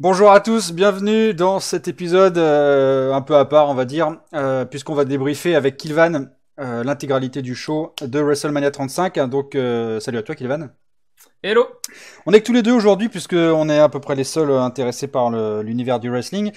Bonjour à tous, bienvenue dans cet épisode euh, un peu à part, on va dire, euh, puisqu'on va débriefer avec Kilvan euh, l'intégralité du show de WrestleMania 35. Donc, salut à toi, Kilvan. Hello. On est que tous les deux aujourd'hui, puisqu'on est à peu près les seuls intéressés par l'univers du wrestling.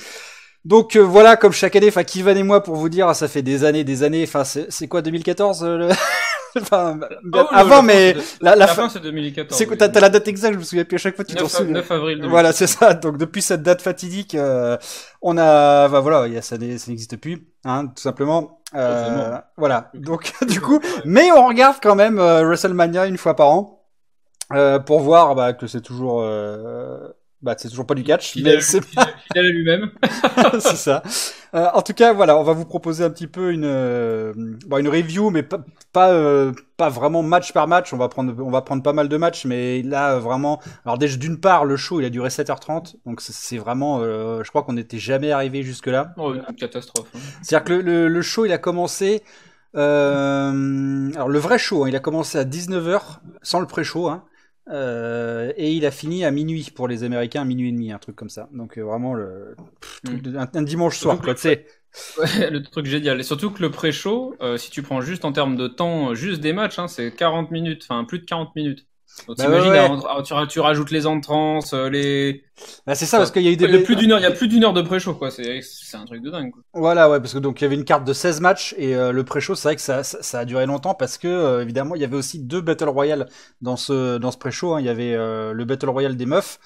Donc voilà, comme chaque année, enfin Kilvan et moi, pour vous dire, ça fait des années, des années. Enfin, c'est quoi 2014 le... enfin, oh, avant, mais la, la, fin, c'est 2014. C'est t'as la date exacte, je me souviens plus à chaque fois, tu t'en souviens. 9 avril. Voilà, c'est ça. Donc depuis cette date fatidique, euh, on a, bah, voilà, y a, ça, ça n'existe plus, hein, tout simplement. Euh, voilà. Donc du coup, mais on regarde quand même euh, WrestleMania une fois par an euh, pour voir bah, que c'est toujours euh, bah, c'est toujours pas du catch. mais c'est fidèle à lui-même. c'est ça. Euh, en tout cas, voilà, on va vous proposer un petit peu une, euh, bon, une review, mais pas, pas, euh, pas, vraiment match par match. On va prendre, on va prendre pas mal de matchs, mais là, vraiment. Alors, déjà, d'une part, le show, il a duré 7h30, donc c'est vraiment, je crois qu'on n'était jamais arrivé jusque-là. Oh, une catastrophe. Hein. C'est-à-dire que le, le, show, il a commencé. alors, le vrai show, hein, il a commencé à 19h, sans le pré-show, hein. Euh, et il a fini à minuit pour les Américains, à minuit et demi, un truc comme ça. Donc euh, vraiment le mm. un, dimanche soir, quoi, tu sais. le truc génial. Et surtout que le pré-show, euh, si tu prends juste en termes de temps, juste des matchs, hein, c'est 40 minutes, enfin plus de 40 minutes. Donc, bah tu, rajoutes les entrances, euh, les. Bah, c'est ça, parce qu'il y a eu des. plus d'une heure, il y a plus d'une heure de pré-show, quoi. C'est, c'est un truc de dingue, quoi. Voilà, ouais, parce que donc il y avait une carte de 16 matchs et euh, le pré-show, c'est vrai que ça, ça, a duré longtemps parce que euh, évidemment, il y avait aussi deux Battle Royale dans ce dans ce pré-show. Hein. Il y avait le Battle Royale des meufs.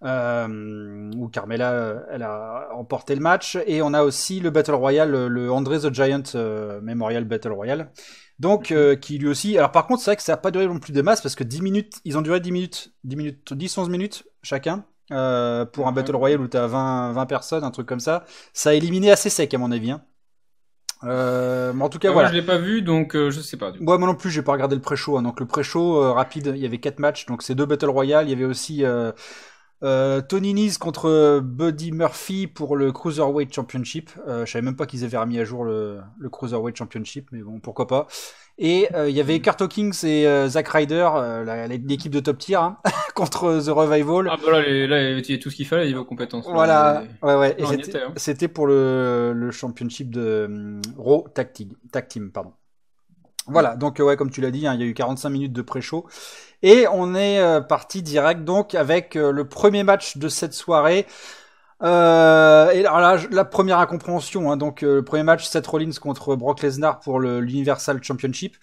Où Carmela elle a emporté le match et on a aussi le Battle Royale le André the Giant Memorial Battle Royale donc, euh, qui lui aussi. Alors, par contre, c'est vrai que ça n'a pas duré non plus de masse parce que 10 minutes, ils ont duré 10 minutes, 10 minutes, 10, 11 minutes chacun. Euh, pour un Battle Royale où tu as 20, 20 personnes, un truc comme ça. Ça a éliminé assez sec, à mon avis. Hein. Euh, mais en tout cas, ah, voilà. Moi, je l'ai pas vu, donc euh, je sais pas. Du moi non plus, j'ai pas regardé le pré-show. Hein. Donc le pré-show euh, rapide, il y avait quatre matchs, donc c'est deux Battle Royale. Il y avait aussi euh, Tony Nese contre Buddy Murphy pour le Cruiserweight Championship. Euh, je savais même pas qu'ils avaient remis à jour le, le, Cruiserweight Championship, mais bon, pourquoi pas. Et euh, il y avait Carto Kings et euh, Zack Ryder, euh, l'équipe de top tier, hein, contre The Revival. Ah bah là, les, là il y a tout ce qu'il fallait niveau compétences. Voilà, ouais, ouais. Hein. c'était pour le, le championship de Raw Tag, Team, pardon. Voilà, donc ouais, comme tu l'as dit, hein, il y a eu 45 minutes de pré-show. Et on est euh, parti direct donc avec euh, le premier match de cette soirée. Euh, et alors là, la première incompréhension, hein, donc le premier match, Seth Rollins contre Brock Lesnar pour l'Universal Championship.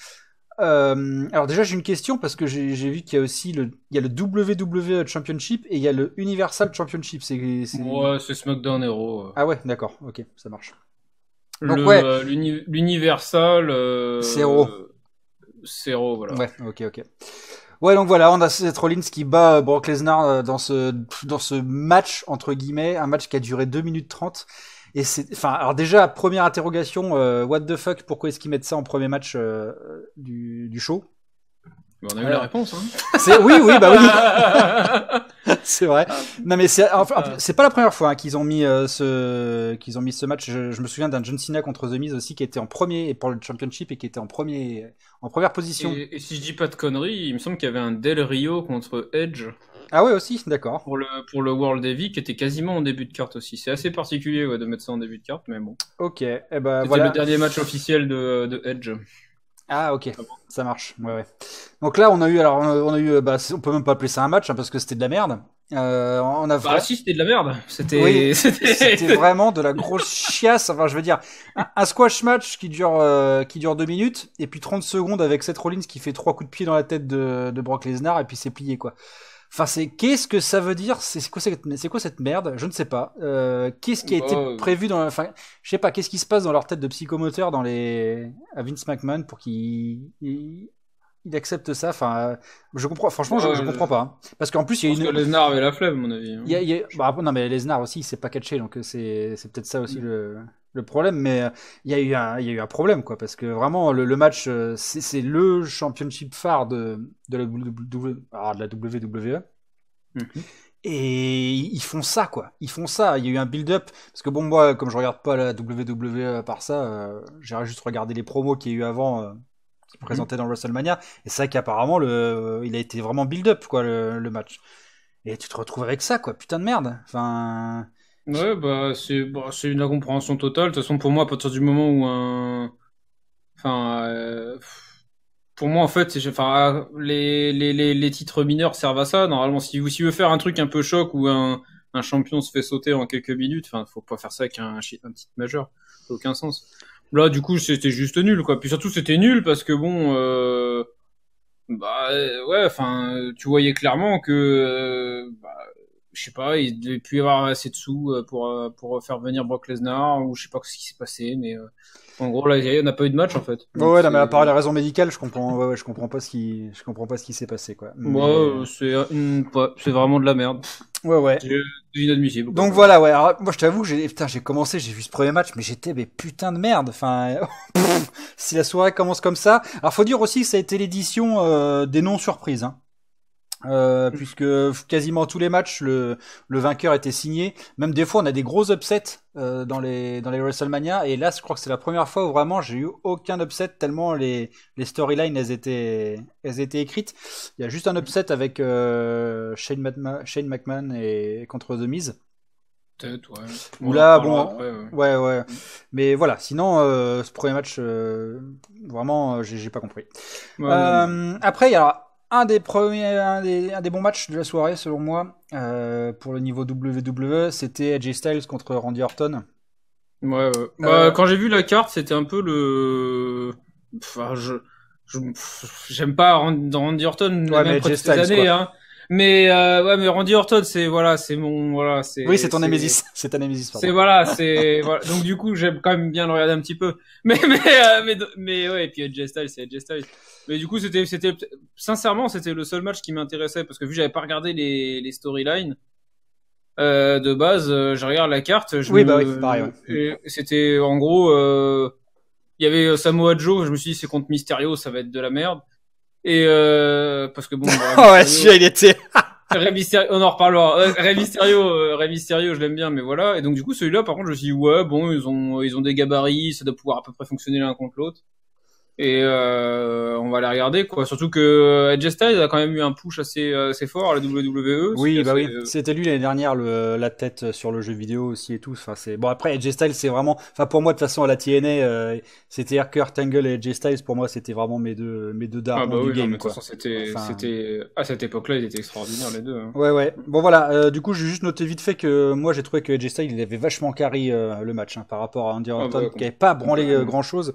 alors déjà, j'ai une question parce que j'ai vu qu'il y a aussi le, il y a le WWE Championship et il y a le Universal Championship. C'est ouais, c'est SmackDown Hero. Ah ouais, d'accord, ok, ça marche. l'Universal. c'est Hero. C'est Hero, voilà. Ouais, ok, ok. Ouais, donc voilà, on a Seth Rollins qui bat Brock Lesnar euh, dans ce, dans ce match, entre guillemets, un match qui a duré 2 minutes 30. Et c'est, enfin, alors déjà, première interrogation, euh, what the fuck, pourquoi est-ce qu'ils mettent ça en premier match euh, du, du show? On a eu la réponse. Hein. C'est oui, oui, bah oui. c'est vrai. Non, mais c'est enfin, c'est pas la première fois hein, qu'ils ont mis euh, ce qu'ils ont mis ce match. Je, me souviens d'un John Cena contre The Miz aussi qui était en premier pour le championship et qui était en premier en première position. Et, si je dis pas de conneries, il me semble qu'il y avait un Del Rio contre Edge. Ah ouais aussi, d'accord. Pour le pour le World Heavy qui était quasiment en début de carte aussi. C'est assez particulier ouais, de mettre ça en début de carte, mais bon. Ok. Eh ben voilà. le dernier match officiel de, de Edge. Ah ok, ça marche. Ouais, ouais. Donc là, on a eu, alors, on a eu, bah, on peut même pas appeler ça un match hein, parce que c'était de la merde. Euh, on a bah si, c'était de la merde. C'était, oui, c'était vraiment de la grosse chiasse. Enfin, je veux dire, un, squash match qui dure, euh, qui dure deux minutes et puis 30 secondes avec Seth Rollins qui fait trois coups de pied dans la tête de, de Brock Lesnar et puis c'est plié quoi. Enfin, c'est qu'est-ce que ça veut dire C'est quoi, quoi cette merde Je ne sais pas. Euh, qu'est-ce qui a été oh. prévu dans Enfin, je sais pas. Qu'est-ce qui se passe dans leur tête de psychomoteur dans les à Vince McMahon pour qu'il il... accepte ça Enfin, je comprends. Franchement, je, je, comprends pas. Hein. Parce qu'en plus, il y a une. Que Lesnar avait la flemme, à mon avis. Hein. Il y a, il y a... Bah, non, mais Lesnar aussi, il s'est pas catché, donc c'est c'est peut-être ça aussi mm. le le problème, mais euh, il y a eu un, il y a eu un problème, quoi, parce que vraiment le, le match, euh, c'est le championship phare de, de, la, w, ah, de la WWE. Mhm. Et ils font ça, quoi. Ils font ça. Il y a eu un build-up. Parce que bon, moi, comme je regarde pas la WWE par ça, euh, j'ai juste regardé les promos qu'il y a eu avant, euh, qui présentaient dans WrestleMania. Et c'est vrai qu'apparemment, le, il a été vraiment build-up, quoi, le, match. et tu te retrouves avec ça, quoi. Putain de merde. Enfin. Ouais, bah, c'est bah, c'est une incompréhension totale. De toute façon, pour moi, à partir du moment où un. Enfin. Euh, pour moi, en fait, enfin, les, les, les, les, titres mineurs servent à ça. Normalement, si vous, si vous veut faire un truc un peu choc où un, un champion se fait sauter en quelques minutes, enfin, faut pas faire ça avec un, un titre majeur. Ça n'a aucun sens. Là, du coup, c'était juste nul, quoi. Puis surtout, c'était nul parce que bon, euh, bah ouais, enfin, tu voyais clairement que, euh, bah, je sais pas, il devait plus y avoir assez de sous euh, pour euh, pour faire venir Brock Lesnar ou je sais pas ce qui s'est passé, mais en gros là, il n'a pas eu de match en fait. ouais, non, mais à part les raisons médicales, je comprends, ouais, ouais, je comprends pas ce qui, je comprends pas ce qui s'est passé quoi. Ouais, c'est c'est vraiment de la merde. Ouais, ouais. inadmissible. Donc voilà, ouais. Alors, moi, je t'avoue j'ai, putain, j'ai commencé, j'ai vu ce premier match, mais j'étais, mais putain de merde. Enfin, si la soirée commence comme ça. Alors, faut dire aussi que ça a été l'édition euh, des non-surprises. Hein. Euh, puisque quasiment tous les matchs, le, le, vainqueur était signé. Même des fois, on a des gros upsets euh, dans les dans les WrestleMania. Et là, je crois que c'est la première fois où vraiment j'ai eu aucun upset tellement les les storylines elles étaient elles étaient écrites. Il y a juste un upset avec euh, Shane, McMahon et contre The Miz. Peut-être, ouais. Ou là, bon, ouais. ouais. Mais voilà, sinon, ce premier match, vraiment, j'ai pas compris. après, il y a un des premiers, un des, un des, bons matchs de la soirée selon moi euh, pour le niveau WWE, c'était AJ Styles contre Randy Orton. Ouais, ouais. Bah, euh, quand j'ai vu la carte, c'était un peu le. Enfin, je, j'aime pas Randy Orton ouais, mais Styles, années, hein. Mais euh, ouais, mais Randy Orton, c'est voilà, c'est mon voilà, c'est. Oui, c'est ton Nemesis, c'est ta Nemesis. C'est voilà, c'est voilà. Donc du coup, j'aime quand même bien le regarder un petit peu. Mais mais euh, mais, mais ouais, et puis AJ Styles, c'est AJ Styles. Mais du coup, c'était c'était sincèrement, c'était le seul match qui m'intéressait parce que vu que j'avais pas regardé les les storylines. Euh, de base, euh, je regarde la carte. Je oui, bah oui, pareil. Ouais. C'était en gros, euh, il y avait Samoa Joe. Je me suis dit c'est contre Mysterio, ça va être de la merde. Et euh, parce que bon. Bah, ouais, celui il était. on en reparlera. Euh, Rey Mysterio, euh, Mysterio, je l'aime bien, mais voilà. Et donc du coup, celui-là, par contre, je me suis dit ouais, bon, ils ont, ils ont des gabarits, ça doit pouvoir à peu près fonctionner l'un contre l'autre et euh, on va la regarder quoi. Surtout que Edge Styles a quand même eu un push assez assez fort à la WWE oui bah oui. euh, c'était lui l'année dernière le, la tête sur le jeu vidéo aussi et tout. Enfin c'est bon après Edge Styles c'est vraiment enfin pour moi de toute façon à la TNA euh, c'était Kurt Angle et Edge Styles pour moi c'était vraiment mes deux mes deux dards ah bah du game quoi. c'était c'était à cette époque-là ils étaient extraordinaires les deux hein. ouais ouais. Bon voilà. Euh, du coup j'ai juste noté vite fait que moi j'ai trouvé que Edge Styles il avait vachement carry le match hein, par rapport à Andy ah Orton qui avait pas branlé grand chose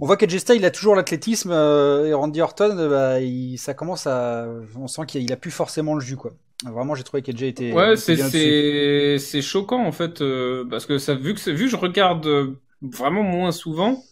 on voit qu'Edge il a toujours l'athlétisme euh, et Randy Orton, euh, bah, il, ça commence à, on sent qu'il a, plus forcément le jus quoi. Vraiment, j'ai trouvé qu'Edge était. Ouais, c'est c'est choquant en fait euh, parce que ça vu que vu que je regarde vraiment moins souvent.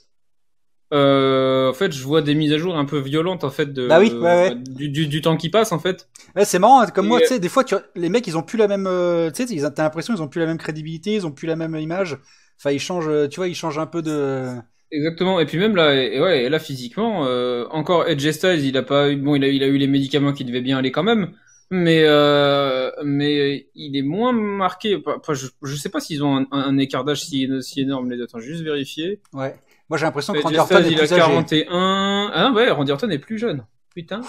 en fait, je vois des mises à jour un peu violentes en fait de bah oui, ouais, Du, du, du, temps qui passe en fait. Ouais, c'est marrant. Hein, comme moi, tu sais, des fois, tu, les mecs, ils ont plus la même, tu sais, t'as l'impression ils ont plus la même crédibilité, ils ont plus la même image. Enfin, ils changent, tu vois, ils changent un peu de. Exactement. Et puis même là, et ouais, là physiquement, euh, encore Edge Styles, il a pas eu, bon, il a, il a eu les médicaments qui devaient bien aller quand même, mais euh, mais il est moins marqué. Enfin, je, je sais pas s'ils ont un, un écart d'âge si, si énorme les deux. Attends, juste vérifier. Ouais. Moi j'ai l'impression que Randy Orton est il plus a 41. Ah ouais, Randy Orton est plus jeune. Putain.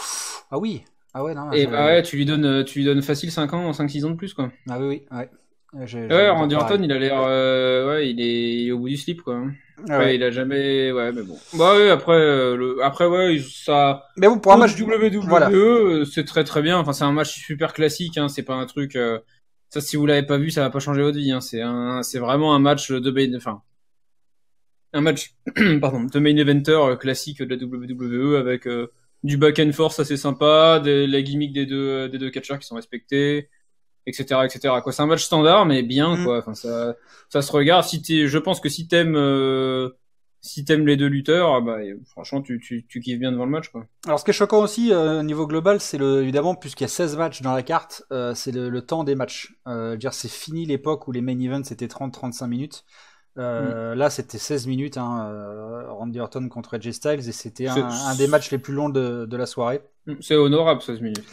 Ah oui. Ah ouais, non. Et bah ouais, tu lui donnes, tu lui donnes facile 5 ans, 5-6 ans de plus quoi. Ah oui, oui, ouais. Ouais, Randy Orton, il a l'air, euh, ouais, il est, il est au bout du slip quoi. Ah ouais. il a jamais, ouais, mais bon. Bah oui, après, euh, le... après ouais, ça. Mais bon, pour un match WWE, voilà. Euh, c'est très très bien. Enfin, c'est un match super classique. Hein. C'est pas un truc. Euh... Ça, si vous l'avez pas vu, ça va pas changer votre vie. Hein. C'est un, c'est vraiment un match de main, enfin, un match, pardon, de main eventer euh, classique de la WWE avec du back and force assez sympa, des, la gimmick des deux des deux catcheurs qui sont respectés etc etc quoi c'est un match standard mais bien mm. quoi enfin ça ça se regarde si t'es je pense que si t'aimes euh, si t'aimes les deux lutteurs bah franchement tu, tu, tu kiffes bien devant le match quoi alors ce qui est choquant aussi euh, au niveau global c'est le évidemment puisqu'il y a 16 matchs dans la carte euh, c'est le, le, temps des matchs euh, dire c'est fini l'époque où les main events c'était 30 35 minutes euh, mm. Là, c'était 16 minutes, hein, Randy Orton contre Edge Styles, et c'était un, un, des matchs les plus longs de, de la soirée. C'est honorable 16 minutes.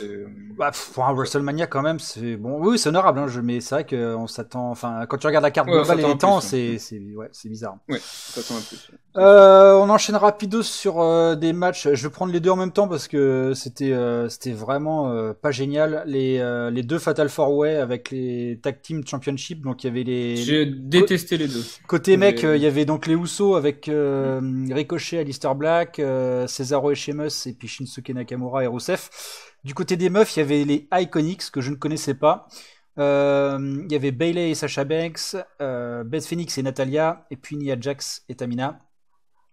Euh, bah, pour un WrestleMania quand même, c'est bon. Oui, c'est honorable, hein, mais c'est vrai qu'on s'attend. Enfin, quand tu regardes la carte globale et les temps, c'est ouais, c'est bizarre. Ouais, plus. Euh, on enchaîne rapido sur euh, des matchs. Je vais prendre les deux en même temps parce que c'était euh, c'était vraiment pas génial. Les les deux Fatal Four Way avec les Tag Team Championship. Donc il y avait les. J'ai détesté les deux. Côté mec, il y avait donc les Usos avec Ricochet, Alistair Black, Cesaro et Sheamus et puis Shinsuke Nakamura et Rusev. Du côté des meufs, il y avait les Iconics que je ne connaissais pas. Euh, il y avait Bailey et Sasha Banks, euh, Beth Phoenix et Natalia, et puis Nia Jax et Tamina.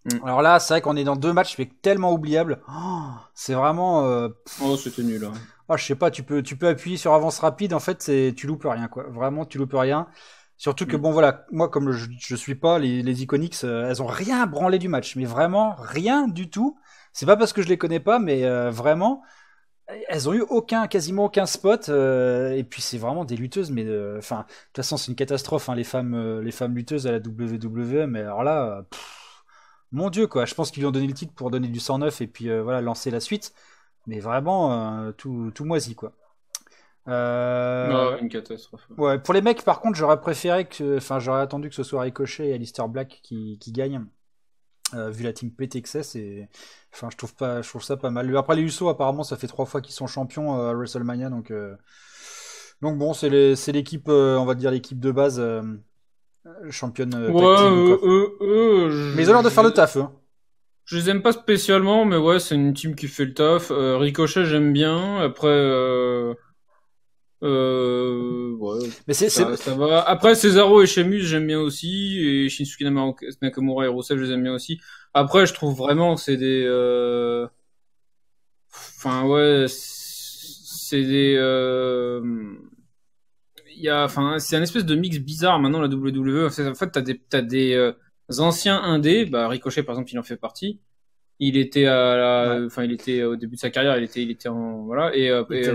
Mm. Alors là, c'est vrai qu'on est dans deux matchs mais tellement oubliables. Oh, c'est vraiment. Euh, oh, c'était nul. Hein. Oh, je sais pas, tu peux, tu peux appuyer sur avance rapide. En fait, tu loupes rien, quoi. Vraiment, tu loupes rien. Surtout que mm. bon, voilà, moi comme je, je suis pas les, les Iconics, elles ont rien branlé du match, mais vraiment rien du tout. C'est pas parce que je les connais pas, mais euh, vraiment, elles ont eu aucun, quasiment aucun spot. Euh, et puis c'est vraiment des lutteuses, mais euh, enfin, de toute façon c'est une catastrophe, hein, les femmes, les femmes lutteuses à la WWE. Mais alors là, mon Dieu quoi, je pense qu'ils lui ont donné le titre pour donner du 109 et puis voilà lancer la suite. Mais vraiment tout, tout moisi quoi. Euh... une catastrophe. Ouais, pour les mecs, par contre, j'aurais préféré que, enfin, j'aurais attendu que ce soit Ricochet et Alistair Black qui, qui gagnent. Euh, vu la team PTXS et enfin je trouve pas je trouve ça pas mal. Après les Usos apparemment ça fait trois fois qu'ils sont champions euh, à WrestleMania donc euh, donc bon c'est l'équipe on va dire l'équipe de base championne ouais, mais ils ont l'air de faire le taf hein. je les aime pas spécialement mais ouais c'est une team qui fait le taf. Ricochet j'aime bien. Après euh, ouais, mais c'est, ça, ça, va. Après, Cesaro et Sheamus, j'aime bien aussi. Et Shinsuke Nakamura et Rusev, je les aime bien aussi. Après, je trouve vraiment que c'est des... Euh... Enfin, ouais, c'est des... Euh... Il y a, enfin, c'est un espèce de mix bizarre maintenant la WWE. En fait, t'as des, t'as des euh, anciens indés. Bah, Ricochet, par exemple, il en fait partie. Il était à la, enfin, il était au début de sa carrière. Il était, il était en, voilà. Et, euh, et,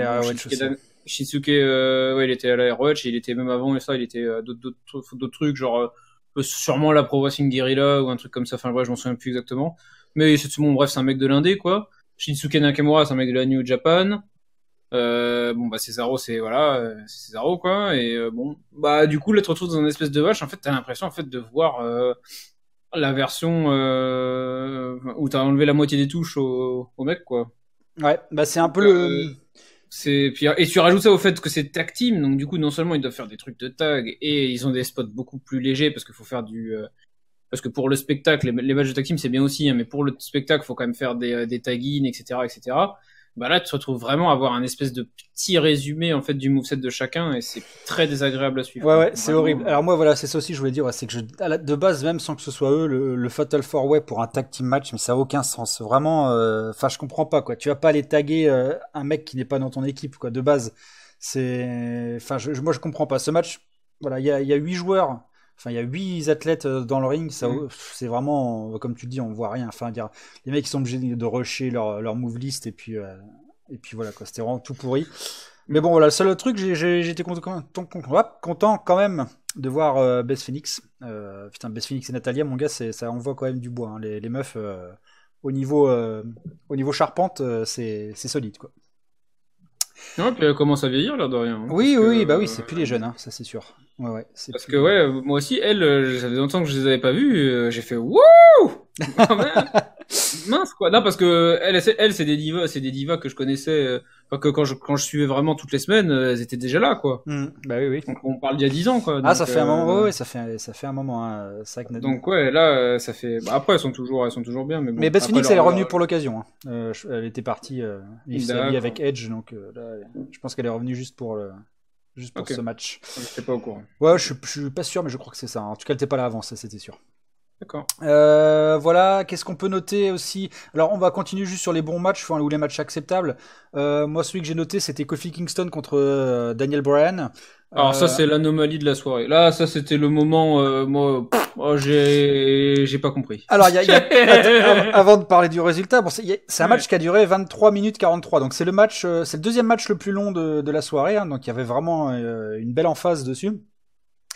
Shinsuke, euh, ouais, il était à la ROH, il était même avant et ça, il était euh, d'autres trucs, genre euh, sûrement la Pro Wrestling Guerrilla ou un truc comme ça. Enfin bref, je m'en souviens plus exactement. Mais c'est bon, bref, c'est un mec de l'indé quoi. Shinsuke Nakamura, c'est un mec de la New Japan. Euh, bon bah Cesaro c'est voilà Cesaro quoi et bon bah du coup là tu te retrouves dans une espèce de vache en fait t'as l'impression en fait de voir la version où t'as enlevé la moitié des touches au, au mec quoi ouais bah c'est un peu le c'est et tu rajoutes ça au fait que c'est tag team, donc du coup non seulement ils doivent faire des trucs de tag et ils ont des spots beaucoup plus légers parce qu'il faut faire du euh, parce que pour le spectacle les, matchs de tag team c'est bien aussi, hein, mais pour le spectacle faut quand même faire des, euh, des tag-in etc etc bah là tu te retrouves vraiment à avoir un espèce de petit résumé en fait du moveset de chacun et c'est très désagréable à suivre. Ouais ouais, c'est horrible. Alors moi voilà, c'est ça aussi je voulais dire, c'est que je, de base même sans que ce soit eux le, Fatal Four Way pour un tag team match, mais ça a aucun sens. Vraiment, euh, enfin je comprends pas quoi. Tu vas pas aller taguer euh, un mec qui n'est pas dans ton équipe quoi. De base, c'est, enfin je, moi je comprends pas. Ce match, voilà, il y a, y a huit joueurs Enfin, il y a huit athlètes euh, dans le ring, ça, mm. c'est vraiment, comme tu le dis, on voit rien. Enfin, dire, les mecs ils sont obligés de rusher leur, leur move list et puis, euh, et puis voilà quoi, c'était vraiment tout pourri. Mais bon, voilà, le seul truc, j'étais content, content, quand même de voir euh, Beth Phoenix. Euh, putain, Beth Phoenix et Natalia, mon gars, ça envoie quand même du bois. Hein. Les, les, meufs, au niveau, au niveau charpente, c'est solide quoi. Ouais, puis elle commence à vieillir là de rien. Hein, oui, oui, bah oui, c'est plus les jeunes, hein, ça c'est sûr. Ouais, ouais, Parce que ouais, moi aussi, elles, euh, ça faisait longtemps que je les avais pas vues, euh, j'ai fait wouh Mince quoi. Non parce que elle, elle c'est des divas, c'est des divas que je connaissais, euh, que quand je quand je suivais vraiment toutes les semaines, elles étaient déjà là quoi. Mmh. bah oui oui. Donc on parle d'il y a 10 ans quoi. ah ça fait un moment, ouais, ça fait ça fait un moment. Hein. Ça que... Donc ouais, là ça fait. Bah, après elles sont toujours elles sont toujours bien, mais bon. Mais Beth Phoenix elle est revenue pour l'occasion. Hein. elle était partie euh, avec Edge, donc là, je pense qu'elle est revenue juste pour le juste pour ce match. Je pas au courant. Ouais, je, je, suis pas sûr, mais je crois que c'est ça. En tout cas, elle n'était pas là avant, ça c'était sûr. D'accord. Euh, voilà, qu'est-ce qu'on peut noter aussi? Alors, on va continuer juste sur les bons matchs, ou les matchs acceptables. Euh, moi, celui que j'ai noté, c'était Kofi Kingston contre euh, Daniel Bryan. Alors ça, c'est l'anomalie de la soirée. Là, ça, c'était le moment, moi, oh, j'ai, j'ai pas compris. Alors, y a, y a... avant de parler du résultat, bon, c'est un match qui a duré 23 minutes 43. Donc, c'est le match, c'est le deuxième match le plus long de, de la soirée. Hein, donc, il y avait vraiment une belle emphase dessus.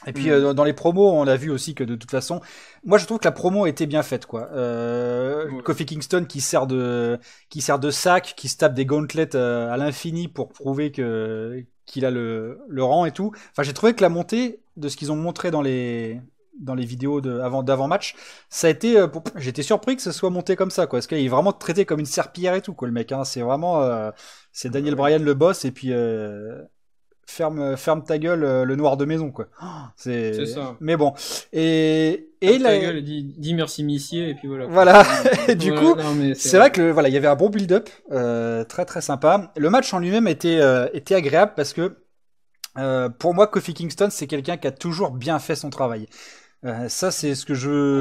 Et puis euh, dans les promos, on a vu aussi que de toute façon, moi je trouve que la promo était bien faite quoi. Euh, Kofi Kingston qui sert de qui sert de sac, qui se tape des gauntlets euh, à l'infini pour prouver que qu'il a le, le rang et tout. Enfin, j'ai trouvé que la montée de ce qu'ils ont montré dans les dans les vidéos de avant d'avant match, ça a été euh, j'étais surpris que ce soit monté comme ça quoi parce qu'il est vraiment traité comme une serpillière et tout quoi le mec hein. c'est vraiment c'est Daniel Bryan le boss et puis ferme ferme ta gueule euh, le noir de maison quoi. C'est ça. mais bon. Et et ta gueule, dis, merci missier et puis voilà. Voilà. Du coup c'est vrai. que voilà il y avait un bon build-up euh, très très sympa. Le match en lui-même était euh, était agréable parce que pour moi Kofi Kingston c'est quelqu'un qui a toujours bien fait son travail euh, ça, c'est ce que je veux.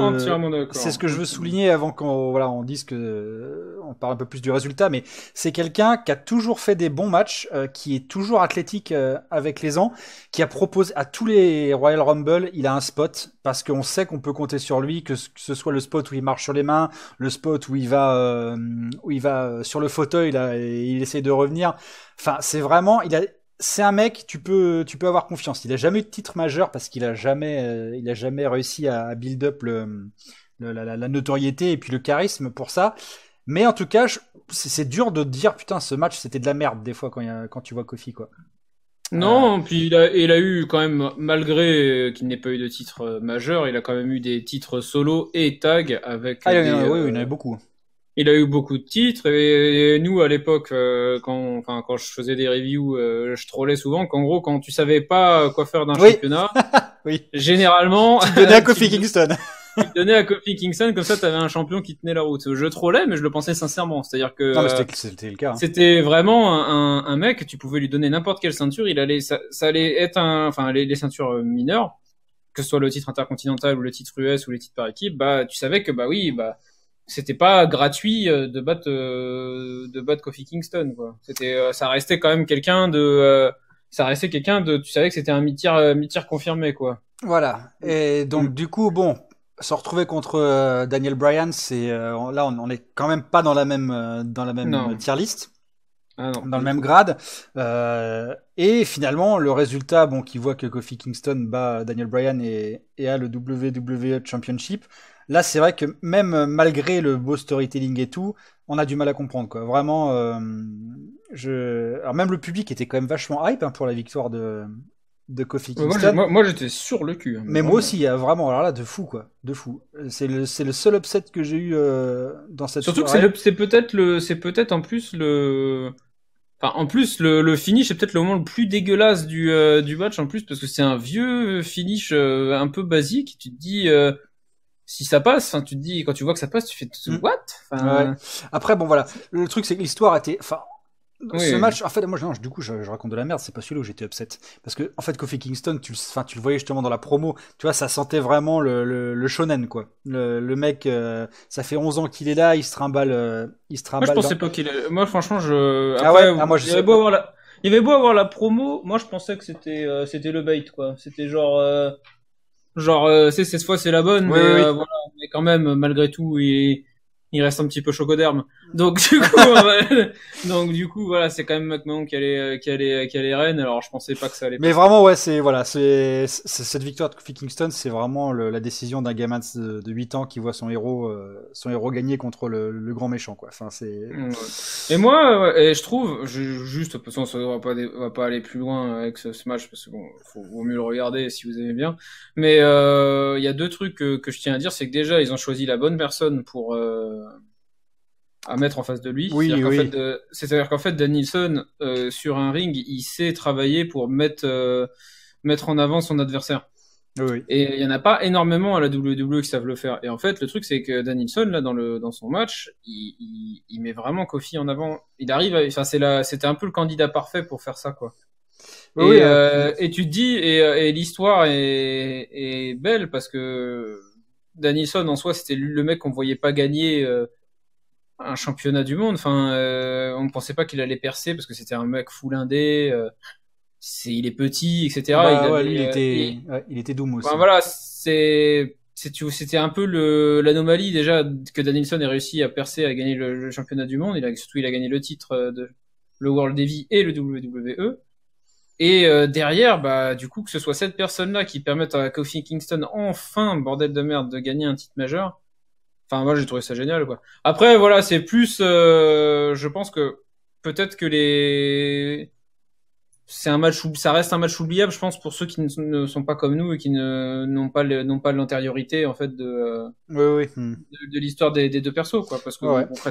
C'est ce que je veux souligner avant qu'on voilà, on dise que on parle un peu plus du résultat, mais c'est quelqu'un qui a toujours fait des bons matchs, euh, qui est toujours athlétique euh, avec les ans, qui a proposé à tous les Royal Rumble, il a un spot parce qu'on sait qu'on peut compter sur lui, que ce soit le spot où il marche sur les mains, le spot où il va où il va sur le fauteuil là, et il essaye de revenir. Enfin, c'est vraiment, il a c'est un mec, tu peux, tu peux avoir confiance. Il a jamais eu de titre majeur parce qu'il a jamais, euh, il a jamais réussi à, build up le, la, notoriété et puis le charisme pour ça. Mais en tout cas, c'est dur de dire putain, ce match c'était de la merde des fois quand, quand tu vois Kofi quoi. Non, euh. puis il a, il a eu quand même, malgré qu'il n'ait pas eu de titre euh, majeur, il a quand même eu des titres solo et tag avec. Ah, oui, il y en avait beaucoup il a eu beaucoup de titres et, nous à l'époque euh, quand enfin quand je faisais des reviews euh, je trollais souvent qu'en gros quand tu savais pas quoi faire d'un championnat oui. généralement tu donnais à Kofi Kingston. tu donnais à Kofi Kingston comme ça tu avais un champion qui tenait la route. Je trollais mais je le pensais sincèrement. C'est-à-dire que c'était le cas hein. c'était vraiment un, un, mec tu pouvais lui donner n'importe quelle ceinture. Il allait ça, ça allait être un enfin les, les ceintures euh, mineures que ce soit le titre intercontinental ou le titre US ou les titres par équipe bah tu savais que bah oui bah c'était pas gratuit euh, de battre euh, de battre Kofi Kingston quoi. C'était euh, ça restait quand même quelqu'un de ça restait quelqu'un de tu savais que c'était un mi-tiers confirmé quoi. Voilà. Et donc mm. du coup bon se retrouver contre Daniel Bryan c'est là on, on est quand même pas dans la même dans la même tier list. Ah non, dans le même grade. et finalement, le résultat, bon, qui voit que Kofi Kingston bat Daniel Bryan et, et a le WWE Championship, Là, c'est vrai que même euh, malgré le beau storytelling et tout, on a du mal à comprendre quoi. Vraiment, euh, je, alors même le public était quand même vachement hype hein, pour la victoire de de Kofi Kingston. Moi, j'étais sur le cul. Hein, mais moi aussi, vraiment, alors là, de fou quoi, de fou. C'est le c'est le seul upset que j'ai eu euh, dans cette. Surtout que c'est peut-être le c'est peut-être en plus le Enfin, en plus, le, le finish est peut-être le moment le plus dégueulasse du, du match en plus parce que c'est un vieux finish un peu basique. Tu te dis, si ça passe, enfin, tu te dis, quand tu vois que ça passe, tu fais mm. what? Ouais. Après, bon, voilà. Le truc, c'est que l'histoire était, enfin, ce match, en fait, moi, non, du coup, je, raconte de la merde. C'est pas celui-là où j'étais upset, parce que, en fait, Kofi Kingston, tu, enfin, tu le voyais justement dans la promo. Tu vois, ça sentait vraiment le, le, shonen, quoi. Le, le mec, euh, ça fait 11 ans qu'il est là, il se trimballe, euh, il se trimballe. Moi, je pensais pas qu'il. Moi, franchement, je. ah ouais? Ah, moi, je il avait beau avoir la. Il avait beau avoir la promo, moi je pensais que c'était euh, c'était le bait quoi. C'était genre Genre, euh, c'est cette fois c'est la bonne, mais, euh, voilà, mais quand même, malgré tout, il, il reste un petit peu chocoderme. Donc du coup, donc du coup, voilà, c'est quand même McMahon qui allait, qui allait, qui allait reine. Alors je pensais pas que ça allait. Mais vraiment, ouais, c'est voilà, c'est cette victoire de Kofi Kingston, c'est vraiment la décision d'un gamin de, de, 8 ans qui voit son héros, euh, son héros gagner contre le, le, grand méchant, quoi. Enfin, c'est. Et moi, et je trouve, je, juste, de toute façon, on va pas, on va pas aller plus loin avec ce, match parce que bon, faut, vaut mieux le regarder si vous aimez bien. Mais euh, il y a deux trucs que, que je tiens à dire, c'est que déjà, ils ont choisi la bonne personne pour. Euh, à mettre en face de lui. Oui, C'est-à-dire qu'en fait, Dan Nielsen, euh, sur un ring, il sait travailler pour mettre, euh, mettre en avant son adversaire. Oui. Et il y en a pas énormément à la WWE qui savent le faire. Et en fait, le truc, c'est que Danielson, là, dans le, dans son match, il, il, il met vraiment Kofi en avant. Il arrive enfin, c'est là, c'était un peu le candidat parfait pour faire ça, quoi. Oui, et, euh, et tu te dis, et, et l'histoire est, est belle parce que Danielson, en soi, c'était le mec qu'on voyait pas gagner, euh, un championnat du monde. Enfin, euh, on ne pensait pas qu'il allait percer parce que c'était un mec full indé. Euh, c'est, il est petit, etc. Bah, il, il, était, il... était doux aussi. voilà, c'est, c'était un peu le, l'anomalie déjà que Danielson ait réussi à percer, à gagner le, championnat du monde. Il a surtout, il a gagné le titre de le World Heavy et le WWE. Et euh, derrière, bah, du coup, que ce soit cette personne-là qui permette à Kofi Kingston, enfin, bordel de merde, de gagner un titre majeur. Enfin, moi, j'ai trouvé ça génial, quoi. Après, voilà, c'est plus, euh, je pense que peut-être que les, c'est un match, ça reste un match oubliable, je pense, pour ceux qui ne sont pas comme nous et qui n'ont pas n'ont pas l'antériorité en fait de oui, oui. Hmm. de, l'histoire des, des, deux persos, quoi. Parce que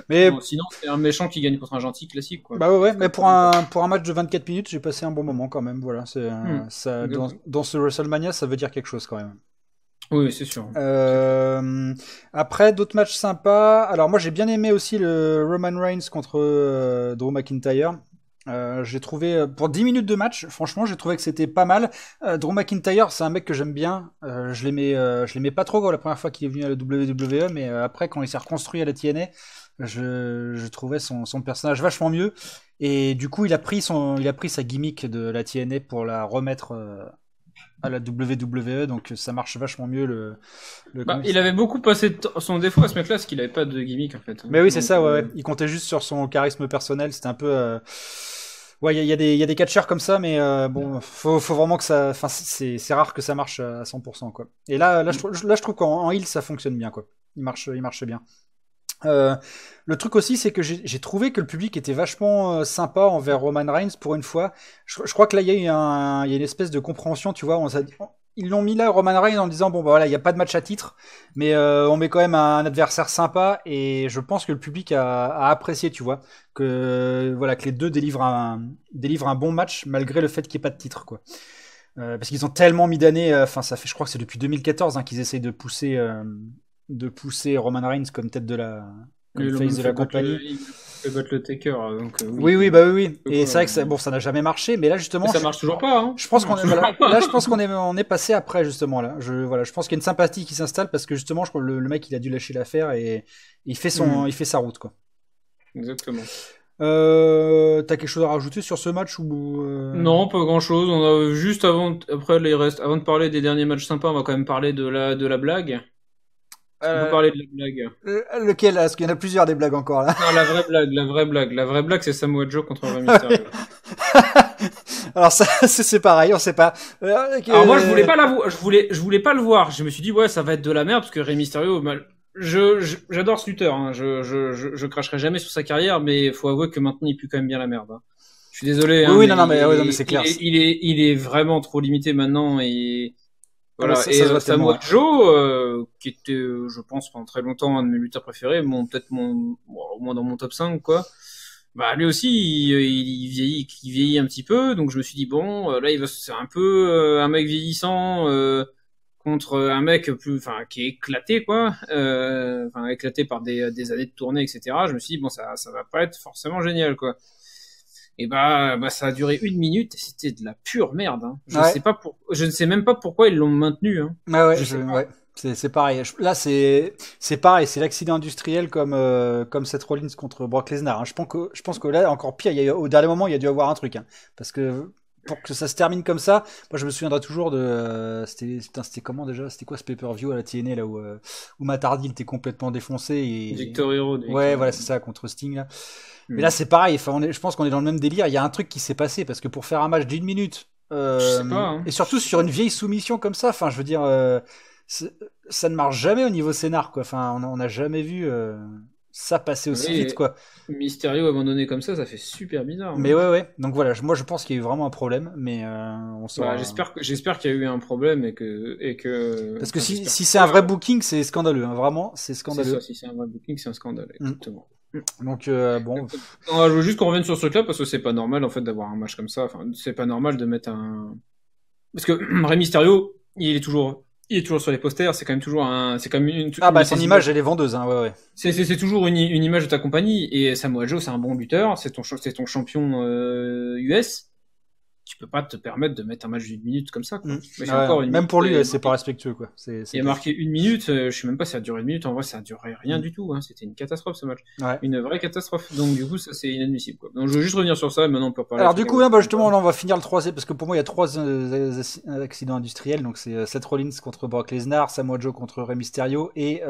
mais... sinon, c'est un méchant qui gagne contre un gentil classique, quoi. Bah ouais, ouais mais pour un pour un match de 24 minutes, j'ai passé un bon moment quand même. Voilà, c'est hmm. ça dans, dans, ce WrestleMania, ça veut dire quelque chose quand même. Oui, c'est sûr. Euh, après, d'autres matchs sympas. Alors moi, j'ai bien aimé aussi le Roman Reigns contre euh, Drew McIntyre. Euh, j'ai trouvé pour 10 minutes de match, franchement, j'ai trouvé que c'était pas mal. Drew McIntyre, c'est un mec que j'aime bien. Je l'aimais, je l'aimais pas trop la première fois qu'il est venu à la WWE, mais après quand il s'est reconstruit à la TNA, je, je trouvais son, son, personnage vachement mieux. Et du coup, il a pris son, il a pris sa gimmick de la TNA pour la remettre à la WWE, donc ça marche vachement mieux le. le bah, il avait beaucoup passé son défaut à ce mec-là, parce qu'il avait pas de gimmick en fait. Mais oui, c'est ça, ouais, ouais, Il comptait juste sur son charisme personnel. C'était un peu. Ouais, il y, y, y, a des catcheurs comme ça, mais euh, bon, faut, faut vraiment que ça. Enfin, c'est rare que ça marche à 100%, quoi. Et là, là, je, là, je trouve qu'en heal, ça fonctionne bien, quoi. Il marche, il marche bien. Euh, le truc aussi, c'est que j'ai trouvé que le public était vachement euh, sympa envers Roman Reigns pour une fois. Je, crois que là, il y, a une espèce de compréhension, tu vois. On, ils l'ont mis là Roman Reigns en disant bon bah voilà il n'y a pas de match à titre mais euh, on met quand même un, adversaire sympa et je pense que le public a, apprécié tu vois que voilà que les deux délivrent un délivrent un bon match malgré le fait qu'il n'y ait pas de titre quoi parce qu'ils ont tellement mis d'années enfin ça fait je crois que c'est depuis 2014 hein, qu'ils essayent de pousser de pousser Roman Reigns comme tête de la comme face de la compagnie le Taker. Donc, euh, oui. oui, bah oui, oui. Et c'est vrai que ça, bon, ça n'a jamais marché, mais là justement, ça marche toujours pas. Hein. Je pense qu'on est, là, je pense qu'on est, on est passé après justement là. Je, voilà, je pense qu'il y a une sympathie qui s'installe parce que justement, je crois que le, mec, il a dû lâcher l'affaire et il fait son, mm. il fait sa route quoi. Exactement. Euh, T'as quelque chose à rajouter sur ce match ou euh... Non, pas grand chose. On a juste avant, après les restes, avant de parler des derniers matchs sympas, on va quand même parler de la de la blague. Euh, vous parlez de la blague. Euh, lequel Parce qu'il y en a plusieurs des blagues encore là. Non, la vraie blague, la vraie blague. La vraie blague, c'est Samoa Joe contre Rey Mysterio. Alors ça, c'est pareil, on sait pas. Euh, Alors moi, je voulais pas la je voulais, je voulais pas le voir. Je me suis dit ouais, ça va être de la merde parce que Rey Mysterio, mal... je, j'adore ce lutteur. Hein. Je, je, je, je, cracherai jamais sur sa carrière, mais il faut avouer que maintenant il pue quand même bien la merde. Hein. Je suis désolé. Oui, hein, oui non, non, mais, non, mais c'est clair. Il est, il est, il est vraiment trop limité maintenant et voilà, et euh, Samoa Joe, euh, qui était, euh, je pense, pendant très longtemps un de mes lutteurs préférés, mon peut-être mon, au moins dans mon top 5, quoi. Bah lui aussi, il, il, vieillit, il vieillit un petit peu, donc je me suis dit bon, là il va, c'est un peu un mec vieillissant contre un mec plus, enfin qui est éclaté quoi, enfin éclaté par des, des années de tournée, etc. Je me suis dit bon, ça, ça va pas être forcément génial quoi et bah, bah ça a duré une minute et c'était de la pure merde. Hein. Je ne sais pas pour, je ne sais même pas pourquoi ils l'ont maintenu. Hein. Ah ouais, je, ouais. C'est, c'est pareil. Là, c'est, c'est pareil. C'est l'accident industriel comme, euh, comme Seth Rollins contre Brock Lesnar. Hein. Je pense que, je pense que là, encore pire, il y a, au dernier moment, il y a dû avoir un truc. Hein. Parce que, pour que ça se termine comme ça, moi, je me souviendrai toujours de, euh, c'était, c'était comment déjà? C'était quoi ce pay-per-view à la TNA, là, où, euh, où Matt Hardy était complètement défoncé et. Victory Road. Ouais, voilà, c'est ça, contre Sting, là. Mais là, c'est pareil. Enfin, on est, je pense qu'on est dans le même délire. Il y a un truc qui s'est passé parce que pour faire un match d'une minute, euh, pas, hein. et surtout sur une vieille soumission comme ça, enfin, je veux dire, euh, ça ne marche jamais au niveau scénar, quoi. Enfin, on n'a jamais vu euh, ça passer aussi vite, quoi. Mysterio abandonné comme ça, ça fait super bizarre. Hein. Mais ouais, ouais. Donc voilà, moi je pense qu'il y a eu vraiment un problème, mais on bah, j'espère, j'espère qu'il y a eu un problème et que, et que. Parce que si, si c'est un vrai booking, c'est scandaleux, hein. vraiment, c'est scandaleux. Ça, si c'est un vrai booking, c'est un scandale, mm. Donc euh, bon. je veux juste qu'on revienne sur ce truc-là parce que c'est pas normal en fait d'avoir un match comme ça. Enfin, c'est pas normal de mettre un. Parce que Rey Mysterio, il est toujours, il est toujours sur les posters. C'est quand même toujours un, c'est quand même une. Ah bah son image elle est vendeuse, hein, ouais ouais. C'est c'est toujours une, une image de ta compagnie et Samoa Joe c'est un bon buteur, c'est ton c'est ton champion euh, US peux pas te permettre de mettre un match d'une minute comme ça. Quoi. Mm. encore une même pour lui, c'est pas respectueux. Quoi. C'est, il a marqué une minute, euh, je sais même pas si ça a duré une minute, en vrai ça a duré rien mm. du tout. Hein. C'était une catastrophe ce match. Une vraie catastrophe. Donc du coup ça c'est inadmissible. Quoi. Donc je veux juste revenir sur ça, maintenant on peut parler. Alors du coup, bah, justement on va finir le troisième, parce que pour moi il y a trois euh, accidents industriels. Donc c'est euh, Seth Rollins contre Brock Lesnar, Samoa Joe contre Rey Mysterio et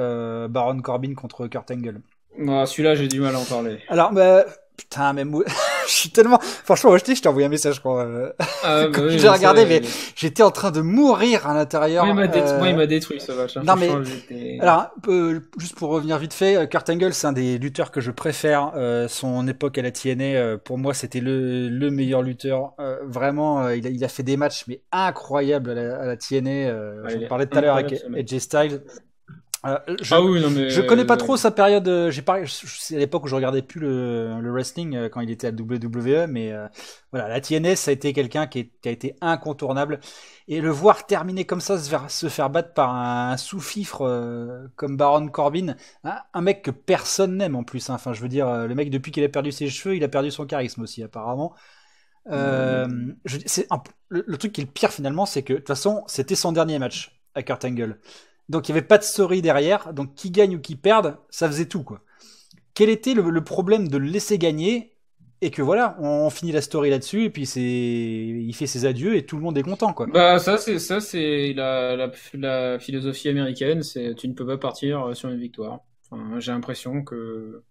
Baron Corbin contre Kurt Angle. Ah, celui-là j'ai du mal à en parler. Alors bah, putain, même je suis tellement. Franchement, je t'ai envoyé un message quand, euh, ah, bah j'ai regardé, mais j'étais en train de mourir à l'intérieur. Moi, il m'a détruit ce match. Non, mais. Alors, juste pour revenir vite fait, Kurt Angle, c'est un des lutteurs que je préfère. son époque à la TNA, pour moi, c'était le, le, meilleur lutteur. vraiment, il a, il, a, fait des matchs, mais incroyables à la, à la TNA. J'en parlais tout à l'heure avec AJ Styles. Euh, je, ah je connais pas trop sa période. Euh, j'ai pas, c'est à l'époque où je regardais plus le, le, wrestling euh, quand il était à WWE, mais voilà, la TNS ça a été quelqu'un qui, qui, a été incontournable et le voir terminer comme ça, se faire, se faire battre par un, sous-fifre comme Baron Corbin, hein, un mec que personne n'aime en plus. Hein. Enfin, je veux dire, le mec depuis qu'il a perdu ses cheveux, il a perdu son charisme aussi apparemment. je, le, le, truc qui est le pire finalement, c'est que de toute façon, c'était son dernier match à Kurt Angle. Donc il n'y avait pas de story derrière. Donc qui gagne ou qui perde, ça faisait tout quoi. Quel était le, problème de le laisser gagner et que voilà, on, finit la story là-dessus et puis c'est, il fait ses adieux et tout le monde est content quoi. Bah ça c'est ça c'est la, la, philosophie américaine, c'est tu ne peux pas partir sur une victoire. j'ai l'impression que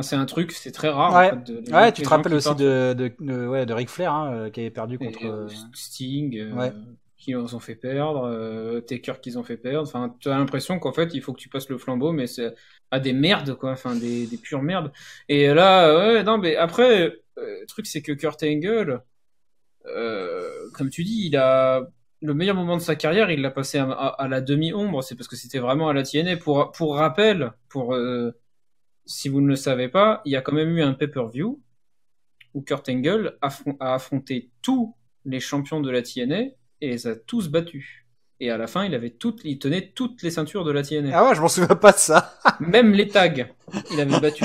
c'est un truc, c'est très rare. Ouais, en fait, ouais tu te rappelles aussi de, de, ouais, de Ric Flair hein, euh, qui avait perdu contre euh, Sting. Euh, ouais qui nous ont fait perdre, euh, Taker qu'ils ont fait perdre. Enfin, tu as l'impression qu'en fait, il faut que tu passes le flambeau, mais c'est à des merdes, quoi. Enfin, des, des pures merdes. Et là, ouais, non, mais après, euh, le truc, c'est que Kurt Angle, euh, comme tu dis, il a le meilleur moment de sa carrière, il l'a passé à, la demi-ombre. C'est parce que c'était vraiment à la TNA. Pour, pour rappel, pour euh, si vous ne le savez pas, il y a quand même eu un pay-per-view où Kurt Angle a affronté tous les champions de la TNA et les a tous battus. Et à la fin, il avait toutes, il tenait toutes les ceintures de la TNA. Ah ouais, je m'en souviens pas de ça. Même les tags. Il avait battu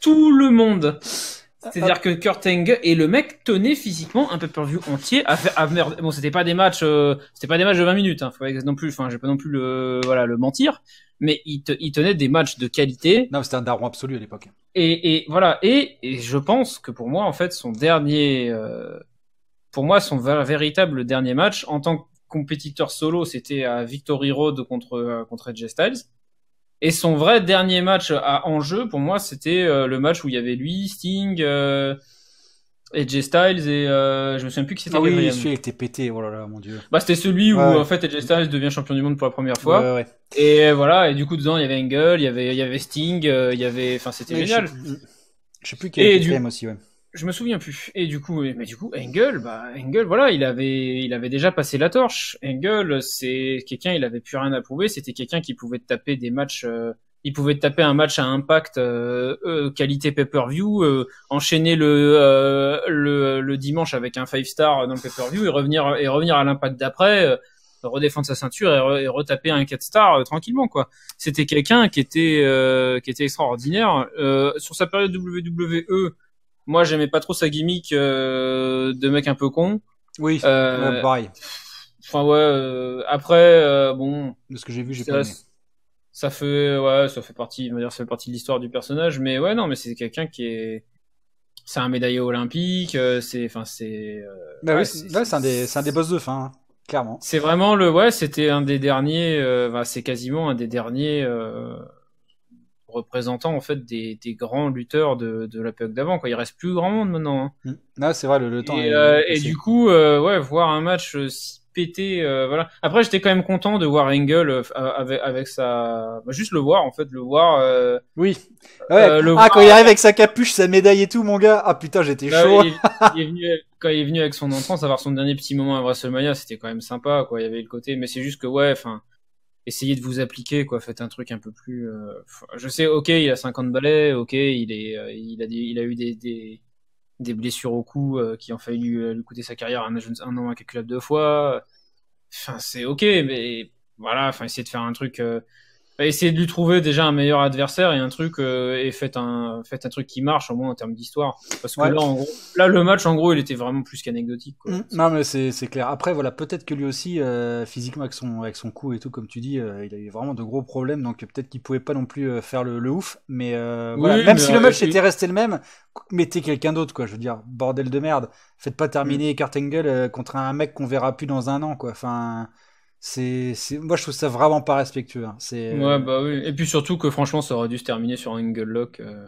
tout le monde. C'est-à-dire que Kurt Angle et le mec tenait physiquement un pay-per-view entier à faire, bon, c'était pas des matchs, euh, c'était pas des matchs de 20 minutes, hein. Faut non plus, enfin, j'ai pas non plus le, voilà, le mentir. Mais il, il tenait des matchs de qualité. Non, c'était un daron absolu à l'époque. Et, et voilà. Et, et, je pense que pour moi, en fait, son dernier, euh, pour moi, son véritable dernier match en tant que compétiteur solo, c'était à Victory Road contre euh, contre Edge Styles. Et son vrai dernier match à enjeu, pour moi, c'était euh, le match où il y avait lui, Sting, euh, Edge Styles et euh, je me souviens plus qui c'était. Ah oui, celui était pété, oh là là, mon dieu. Bah c'était celui où en fait Edge Styles devient champion du monde pour la première fois. Ouais, et voilà, et du coup dedans il y avait Angle, il y avait il y avait Sting, il y avait, enfin c'était génial. Je sais plus qui était du... aussi, ouais. Je me souviens plus. Et du coup, mais du coup, Engel, bah, Engel, voilà, il avait, il avait déjà passé la torche. Engel, c'est quelqu'un, il avait plus rien à prouver. C'était quelqu'un qui pouvait taper des matchs, euh, il pouvait taper un match à impact, euh, euh qualité pay-per-view, euh, enchaîner le, le, le dimanche avec un five star dans le pay-per-view et revenir et revenir à l'impact d'après, redéfendre sa ceinture et, retaper un 4 star tranquillement quoi. C'était quelqu'un qui était qui était extraordinaire sur sa période WWE moi, j'aimais pas trop sa gimmick euh, de mec un peu con. Oui, euh, pareil. Enfin ouais. Euh, après, euh, bon. De ce que j'ai vu, j'ai pas aimé. Ça fait, ouais, ça fait partie, dire, ça fait partie de l'histoire du personnage, mais ouais, non, mais c'est quelqu'un qui est, c'est un médaillé olympique, c'est, enfin, c'est. bah ouais, c'est un des, c'est un des boss de fin, hein, clairement. C'est vraiment le, ouais, c'était un des derniers, bah, c'est quasiment un des derniers représentant en fait des, des grands lutteurs de, de l'époque d'avant. Quoi. Il reste plus grand monde maintenant. Hein. Mm. c'est vrai, le, temps. Et, euh, et du coup, euh, ouais, voir un match euh, si pété, voilà. Après, j'étais quand même content de voir Engel avec, avec sa, bah, juste le voir en fait, le voir. oui. ah, quand il arrive avec sa capuche, sa médaille et tout, mon gars. Ah putain, j'étais bah chaud. il, est venu, quand il est venu avec son entrance, avoir son dernier petit moment à WrestleMania, c'était quand même sympa, quoi. Il y avait le côté, mais c'est juste que ouais, enfin essayez de vous appliquer quoi. Faites un truc un peu plus euh, je sais ok il a 50 balais ok il est euh, il a il a eu des, des, blessures au cou euh, qui ont failli lui coûter sa carrière un, un an incalculable deux fois. Enfin c'est ok mais voilà enfin essayer de faire un truc essayez de lui trouver déjà un meilleur adversaire et un truc euh, et faites un faites un truc qui marche au moins en termes d'histoire. Parce que là en gros là le match en gros il était vraiment plus qu'anecdotique mmh. non mais c'est c'est clair. Après voilà peut-être que lui aussi euh, physiquement avec son avec son cou et tout comme tu dis euh, il a eu vraiment de gros problèmes donc peut-être qu'il pouvait pas non plus faire le, le ouf mais voilà, même si le match était resté le même mettez quelqu'un d'autre quoi. Je veux dire bordel de merde. Faites pas terminer mmh. Kurt Angle contre un mec qu'on verra plus dans un an quoi. Enfin c'est, moi je trouve ça vraiment pas respectueux. Hein. C'est, ouais, bah oui. Et puis surtout que franchement, ça aurait dû se terminer sur un angle lock. Euh.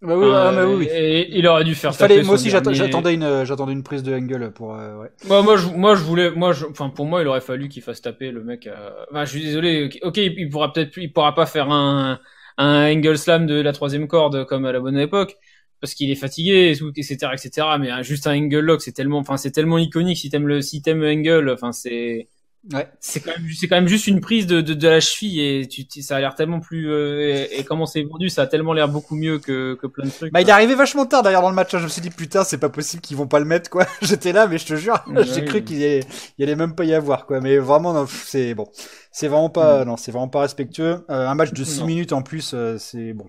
Bah oui, ah, bah oui, Et, il aurait dû faire. fallait, moi aussi, j'attendais une, j'attendais une prise de Angle pour. ouais. Moi, moi, je, moi, je voulais, moi, enfin, pour moi, il aurait fallu qu'il fasse taper le mec. Enfin, je suis désolé. Ok, il pourra peut-être, il pourra pas faire un, un angle slam de la troisième corde comme à la bonne époque parce qu'il est fatigué, etc., etc. Mais hein, juste un angle lock, c'est tellement, enfin, c'est tellement iconique si t'aimes le, si t'aimes angle, enfin, c'est, ouais. c'est quand même, c'est quand même juste une prise de, de, de la cheville et tu, ça a l'air tellement plus, euh, et, comment c'est vendu, ça a tellement l'air beaucoup mieux que, que plein de trucs. Bah, il est arrivé vachement tard d'ailleurs dans le match. Hein. Je me suis dit putain, c'est pas possible qu'ils vont pas le mettre quoi. J'étais là, mais je te jure, j'ai cru qu'il y, allait, même pas y avoir quoi. Mais vraiment, c'est bon, c'est vraiment pas, mm. non, c'est vraiment pas respectueux. Euh, un match de 6 minutes en plus, euh, c'est bon,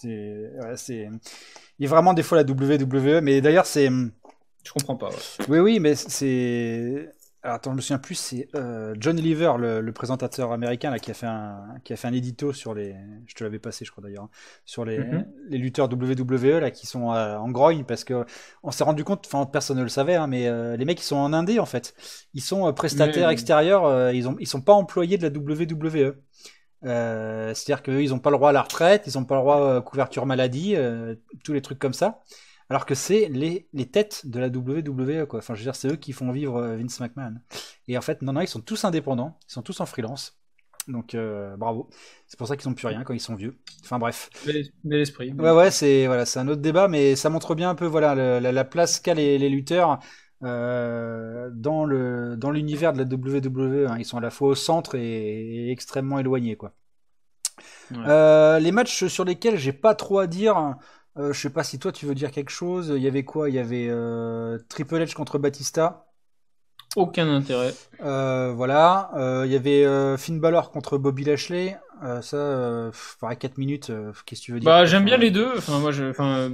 c'est, ouais, c'est il y a vraiment des fois la WWE, mais d'ailleurs c'est. Je comprends pas. Oui, oui, mais c'est. Alors, attends, je me souviens plus, c'est euh, John Oliver, le, présentateur américain, là, qui a fait un, qui a fait un édito sur les, je te l'avais passé, je crois d'ailleurs, hein, sur les, mhm. les lutteurs WWE là, qui sont euh, en grogne parce que on s'est rendu compte, enfin personne ne le savait, hein, mais euh, les mecs ils sont en Indé en fait, ils sont prestataires extérieurs, ils ont, ils sont pas employés de la WWE. C'est-à-dire qu'eux, ils n'ont pas le droit à la retraite, ils n'ont pas le droit à couverture maladie, tous les trucs comme ça. Alors que c'est les, les, têtes de la WWE, quoi. Enfin, je veux dire, c'est eux qui font vivre euh, Vince McMahon. Et en fait, non, non, ils sont tous indépendants, ils sont tous en freelance. Donc, bravo. C'est pour ça qu'ils n'ont plus rien quand ils sont vieux. Enfin, bref. Mais l'esprit. Ouais, ouais, c'est voilà, c'est un autre débat, mais ça montre bien un peu voilà la, place qu'a les, les, lutteurs euh, dans le dans l'univers de la WWE. Hein. Ils sont à la fois au centre et, extrêmement éloignés, quoi. Euh, les matchs sur lesquels j'ai pas trop à dire. Euh, je sais pas si toi tu veux dire quelque chose. Il y avait quoi? Il y avait Triple H contre Batista. Aucun intérêt. voilà. Il y avait Finn Balor contre Bobby Lashley. Euh, ça, euh, pareil, 4 minutes, euh, qu'est-ce que tu veux dire? Bah, j'aime bien les deux. Enfin, moi, je, enfin,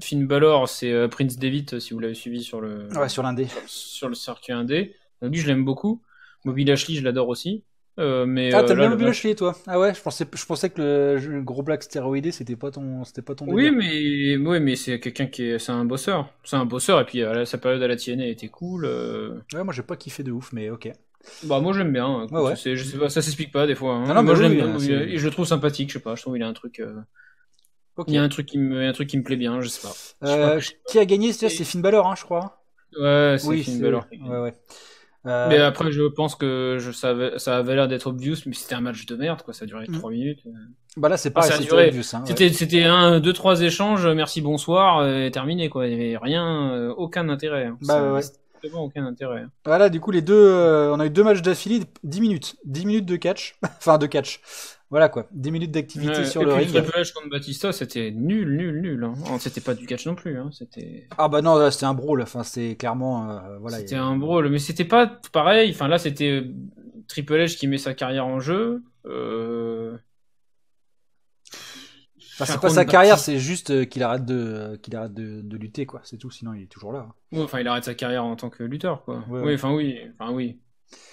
Finn Balor, c'est Prince David, si vous l'avez suivi sur le. Ouais, sur l'indé. Sur le circuit indé. Lui, je l'aime beaucoup. Bobby Lashley, je l'adore aussi. Mais, ah, t'aimes bien Bobby Lashley, toi Ah ouais, je pensais, je pensais que le, gros black stéroïdé, c'était pas ton, c'était pas ton. Oui, mais, oui, mais c'est quelqu'un qui est, c'est un bosseur. C'est un bosseur, et puis sa période à la TNA était cool. Ouais, moi, j'ai pas kiffé de ouf, mais ok. Bah moi j'aime bien. je sais pas, ça s'explique pas des fois. Hein. Non, moi je l'aime bien. Et je le trouve sympathique. Je sais pas. Je trouve il a un truc. Euh, il y a un truc qui me, un truc qui me plaît bien. Je sais pas. Euh, qui a gagné C'est Finn Balor, hein, je crois. Ouais, c'est oui, Finn Balor. Ouais, ouais. Euh, mais après, je pense que je savais, ça avait l'air d'être obvious, mais c'était un match de merde, quoi. Ça a duré 3 mm. minutes. Bah là, c'est pas c'était obvious. Hein, c'était, c'était un, deux, trois échanges, merci, bonsoir, et terminé, quoi. Il y avait rien, aucun intérêt. Hein. Bah ouais aucun intérêt. Voilà, du coup, les deux, euh, on a eu deux matchs d'affilée, 10 minutes. 10 minutes de catch. enfin, de catch. Voilà quoi, 10 minutes d'activité sur le ring. Triple H contre Batista, c'était nul, nul, nul. Hein. Oh, c'était pas du catch non plus. Hein. C'était. Ah bah non, c'était un brawl. Enfin, c'était clairement. Euh, voilà. C'était un brawl, mais c'était pas pareil. Enfin là, c'était Triple H qui met sa carrière en jeu. Euh c'est pas sa carrière, c'est juste euh, qu'il arrête de euh, qu'il arrête de, de, lutter quoi. C'est tout. Sinon, il est toujours là. enfin, il arrête sa carrière en tant que lutteur quoi. oui, enfin oui, enfin oui.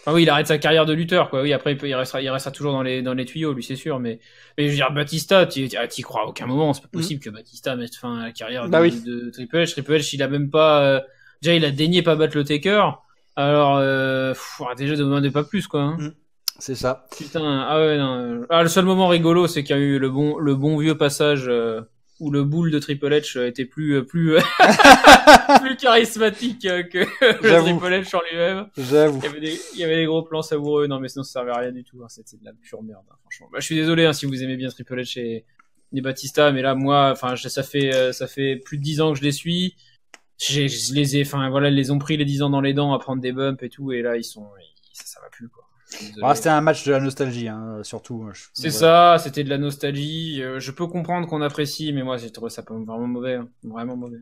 Enfin oui, il arrête sa carrière de lutteur quoi. Oui, après il, restera, il restera toujours dans les dans les tuyaux, lui c'est sûr. Mais mais je veux dire, Batista, tu t'y crois à aucun moment. C'est pas mm. possible que Batista mette fin à la carrière bah de, Triple H. Triple H, il a même pas euh, déjà il a daigné pas battre le Taker. Alors euh, déjà demandez pas plus quoi. Hein. Mm. C'est ça. Putain, ah ouais, non. Ah, le seul moment rigolo, c'est qu'il y a eu le bon, le bon vieux passage euh, où le boule de Triple H était plus, euh, plus, plus charismatique que le Triple H en lui-même. J'avoue. Il y avait des, il y avait des gros plans savoureux. Non, mais sinon, ça servait à rien du tout. Hein. C'était de la pure merde, hein, franchement. Bah, je suis désolé hein, si vous aimez bien Triple H et, et Batista, mais là, moi, enfin, ça fait, euh, ça fait plus de dix ans que je les suis. Je les ai, enfin, voilà, ils les ont pris les dix ans dans les dents à prendre des bumps et tout, et là, ils sont, ça, ça va plus, quoi. Ah, c'était un match de la nostalgie, hein, surtout. C'est ça, c'était de la nostalgie. Euh, je peux comprendre qu'on apprécie, mais moi j'ai trouvé ça vraiment mauvais, hein. vraiment mauvais.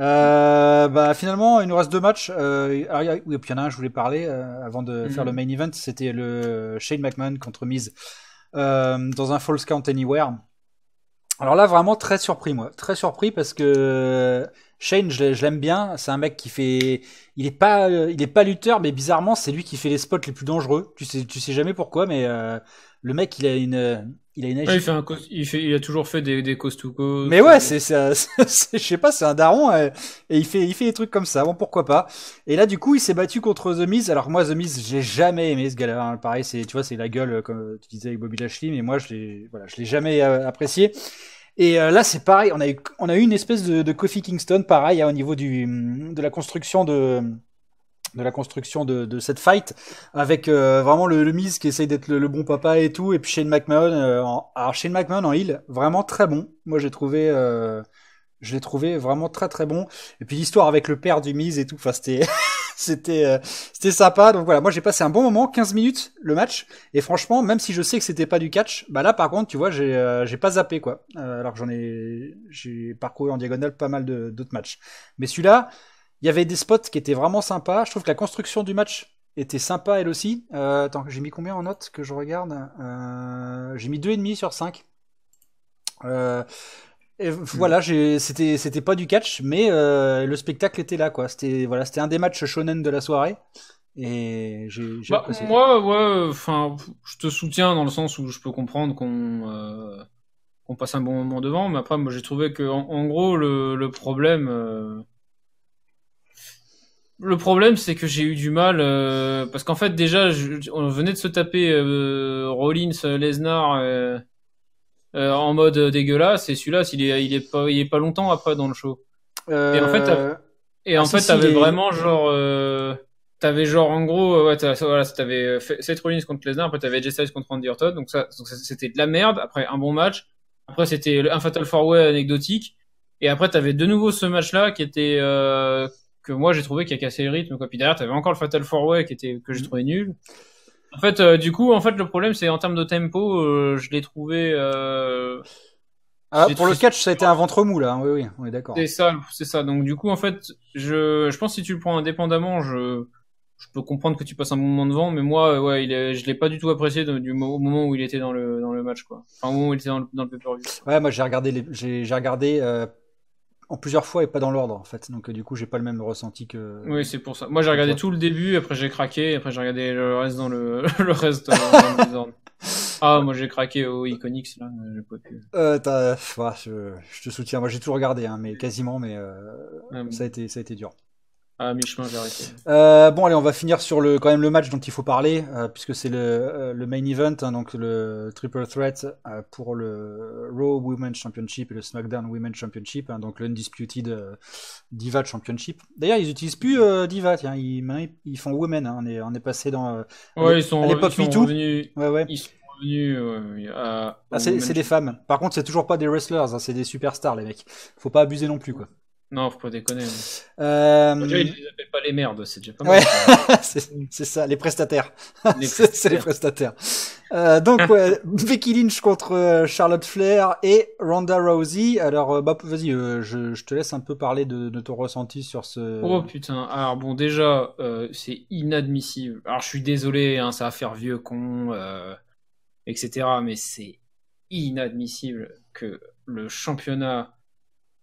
Euh, bah finalement, il nous reste deux matchs. Euh, oui, puis il y en a un, je voulais parler euh, avant de faire le mhm. main event. C'était le Shane McMahon contre Miz dans un False Count Anywhere. Alors là, vraiment très surpris, moi. Très surpris parce que Shane, je l'aime bien. C'est un mec qui fait. Il est pas, euh, il est pas lutteur, mais bizarrement, c'est lui qui fait les spots les plus dangereux. Tu sais, tu sais jamais pourquoi, mais euh, le mec, il a une, il a une. il, fait un il, fait, il a toujours fait des, des coast to coast. Mais ouais, c'est, je sais pas, c'est un daron et, il fait, il fait des trucs comme ça. Bon, pourquoi pas. Et là, du coup, il s'est battu contre The Miz. Alors moi, The Miz, j'ai jamais aimé ce gars-là. Hein. Pareil, c'est, tu vois, c'est la gueule comme tu disais avec Bobby Lashley, mais moi, je l'ai, voilà, je l'ai jamais euh, apprécié. Et là, c'est pareil. On a eu, on a eu une espèce de, de Kofi Kingston, pareil, hein, au niveau du, de la construction de, de la construction de, de cette fight, avec vraiment le, le Miz qui essaye d'être le, bon papa et tout, et puis Shane McMahon. en, alors Shane McMahon en heel, vraiment très bon. Moi, j'ai trouvé, je l'ai trouvé vraiment très très bon. Et puis l'histoire avec le père du Miz et tout, enfin c'était c'était euh, c'était sympa. Donc voilà, moi j'ai passé un bon moment, 15 minutes le match. Et franchement, même si je sais que c'était pas du catch, bah là par contre, tu vois, j'ai euh, j'ai pas zappé quoi. Euh, alors que j'en ai j'ai parcouru en diagonale pas mal d'autres matchs. Mais celui-là, il y avait des spots qui étaient vraiment sympas. Je trouve que la construction du match était sympa elle aussi. attends, j'ai mis combien en notes que je regarde? J'ai mis deux et demi sur 5. Euh, et voilà, c'était c'était pas du catch, mais euh, le spectacle était là quoi. C'était voilà, c'était un des matchs shonen de la soirée. Et j'ai bah, moi, ouais, enfin, je te soutiens dans le sens où je peux comprendre qu'on euh, qu'on passe un bon moment devant, mais après, moi, j'ai trouvé que en, gros, le, le problème, euh, le problème, c'est que j'ai eu du mal parce qu'en fait, déjà, on venait de se taper Rollins, Lesnar. Euh, en mode dégueulasse et celui-là il est il est pas il est pas longtemps après dans le show et en fait Euh, et en ah, fait si, t'avais est- vraiment genre euh, t'avais genre en gros euh, ouais voilà t'avais Seth Rollins contre Lesnar après t'avais AJ Styles contre Randy Orton donc ça c'était de la merde après un bon match après c'était un Fatal Four Way anecdotique et après t'avais de nouveau ce match là qui était euh, que moi j'ai trouvé qui a cassé le rythme quoi puis derrière t'avais encore le Fatal Four Way qui était que j'ai Mhm. trouvé nul en fait, euh, du coup, en fait, le problème, c'est en termes de tempo, euh, je l'ai trouvé. Euh, ah, pour le catch, ça a été un ventre mou là. Oui, oui, on est d'accord. C'est ça, c'est ça. Donc, du coup, en fait, je, je pense que si tu le prends indépendamment, je, je peux comprendre que tu passes un moment devant, mais moi, ouais, il est, je l'ai pas du tout apprécié de- du au moment où il était dans le dans le match, quoi. Enfin, au moment où il était dans le, dans le pay-per-view. Ouais, moi j'ai regardé les, j'ai regardé en plusieurs fois et pas dans l'ordre en fait. Donc euh, du coup, j'ai pas le même ressenti que. Oui, c'est pour ça. Moi, j'ai regardé Toi tout le début, après j'ai craqué, après j'ai regardé le reste dans le le reste dans. Ah, moi j'ai craqué au Iconics là, j'ai pas pu. Euh, ouais, je, je te soutiens. Moi j'ai tout regardé, hein, mais quasiment, mais euh, Ah, bon. ça a été ça a été dur. À mi-chemin, j'ai arrêté. Euh, bon, allez, on va finir sur le quand même le match dont il faut parler, euh, puisque c'est le, euh, le main event, hein, donc le triple threat pour le Raw Women's Championship et le SmackDown Women's Championship, hein, donc l'Undisputed Diva Championship. D'ailleurs, ils utilisent plus Diva, tiens, ils, ils- font Women. hein, on est on est passé dans. Ouais, ils sont, à l'époque MeToo. revenus. ouais, ouais. Ils sont Ah, c'est des femmes. Par contre, c'est toujours pas des wrestlers, hein, c'est des superstars, les mecs. Faut pas abuser non plus, quoi. Non, faut pas déconner. hein. Euh... Déjà, ils les appellent pas les merdes, c'est déjà pas mal. Ouais, c'est ça, les prestataires. C'est les prestataires. Euh, donc, ouais, Becky Lynch contre euh, Charlotte Flair et Ronda Rousey. Alors, euh, bah, vas-y, euh, je, je te laisse un peu parler de, de ton ressenti sur ce. Oh putain, alors bon déjà c'est inadmissible. Alors je suis désolé, hein, ça va faire vieux con, etc. Mais c'est inadmissible que le championnat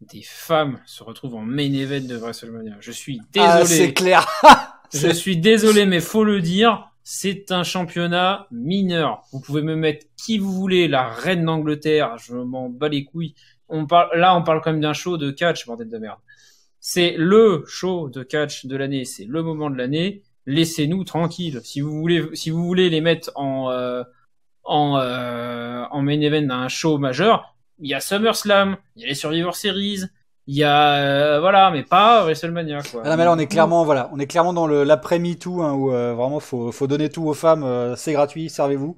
des femmes se retrouve en main event de WrestleMania. Je suis Ah, désolé. c'est clair. Je suis désolé, mais faut le dire, c'est un championnat mineur. Vous pouvez me mettre qui vous voulez, la reine d'Angleterre, je m'en bats les couilles. On parle, là, on parle quand même d'un show de catch, bordel de merde. C'est le show de catch de l'année, c'est le moment de l'année. Laissez-nous tranquilles. Si vous voulez, si vous voulez les mettre en euh, en euh, en main event d'un show majeur, il y a SummerSlam, il y a les Survivor Series, il y a euh, voilà, mais pas WrestleMania quoi. Ah non, mais là, on est clairement, voilà, on est clairement dans le l'après MeToo, hein, où euh, vraiment faut, faut donner tout aux femmes, euh, c'est gratuit, servez-vous.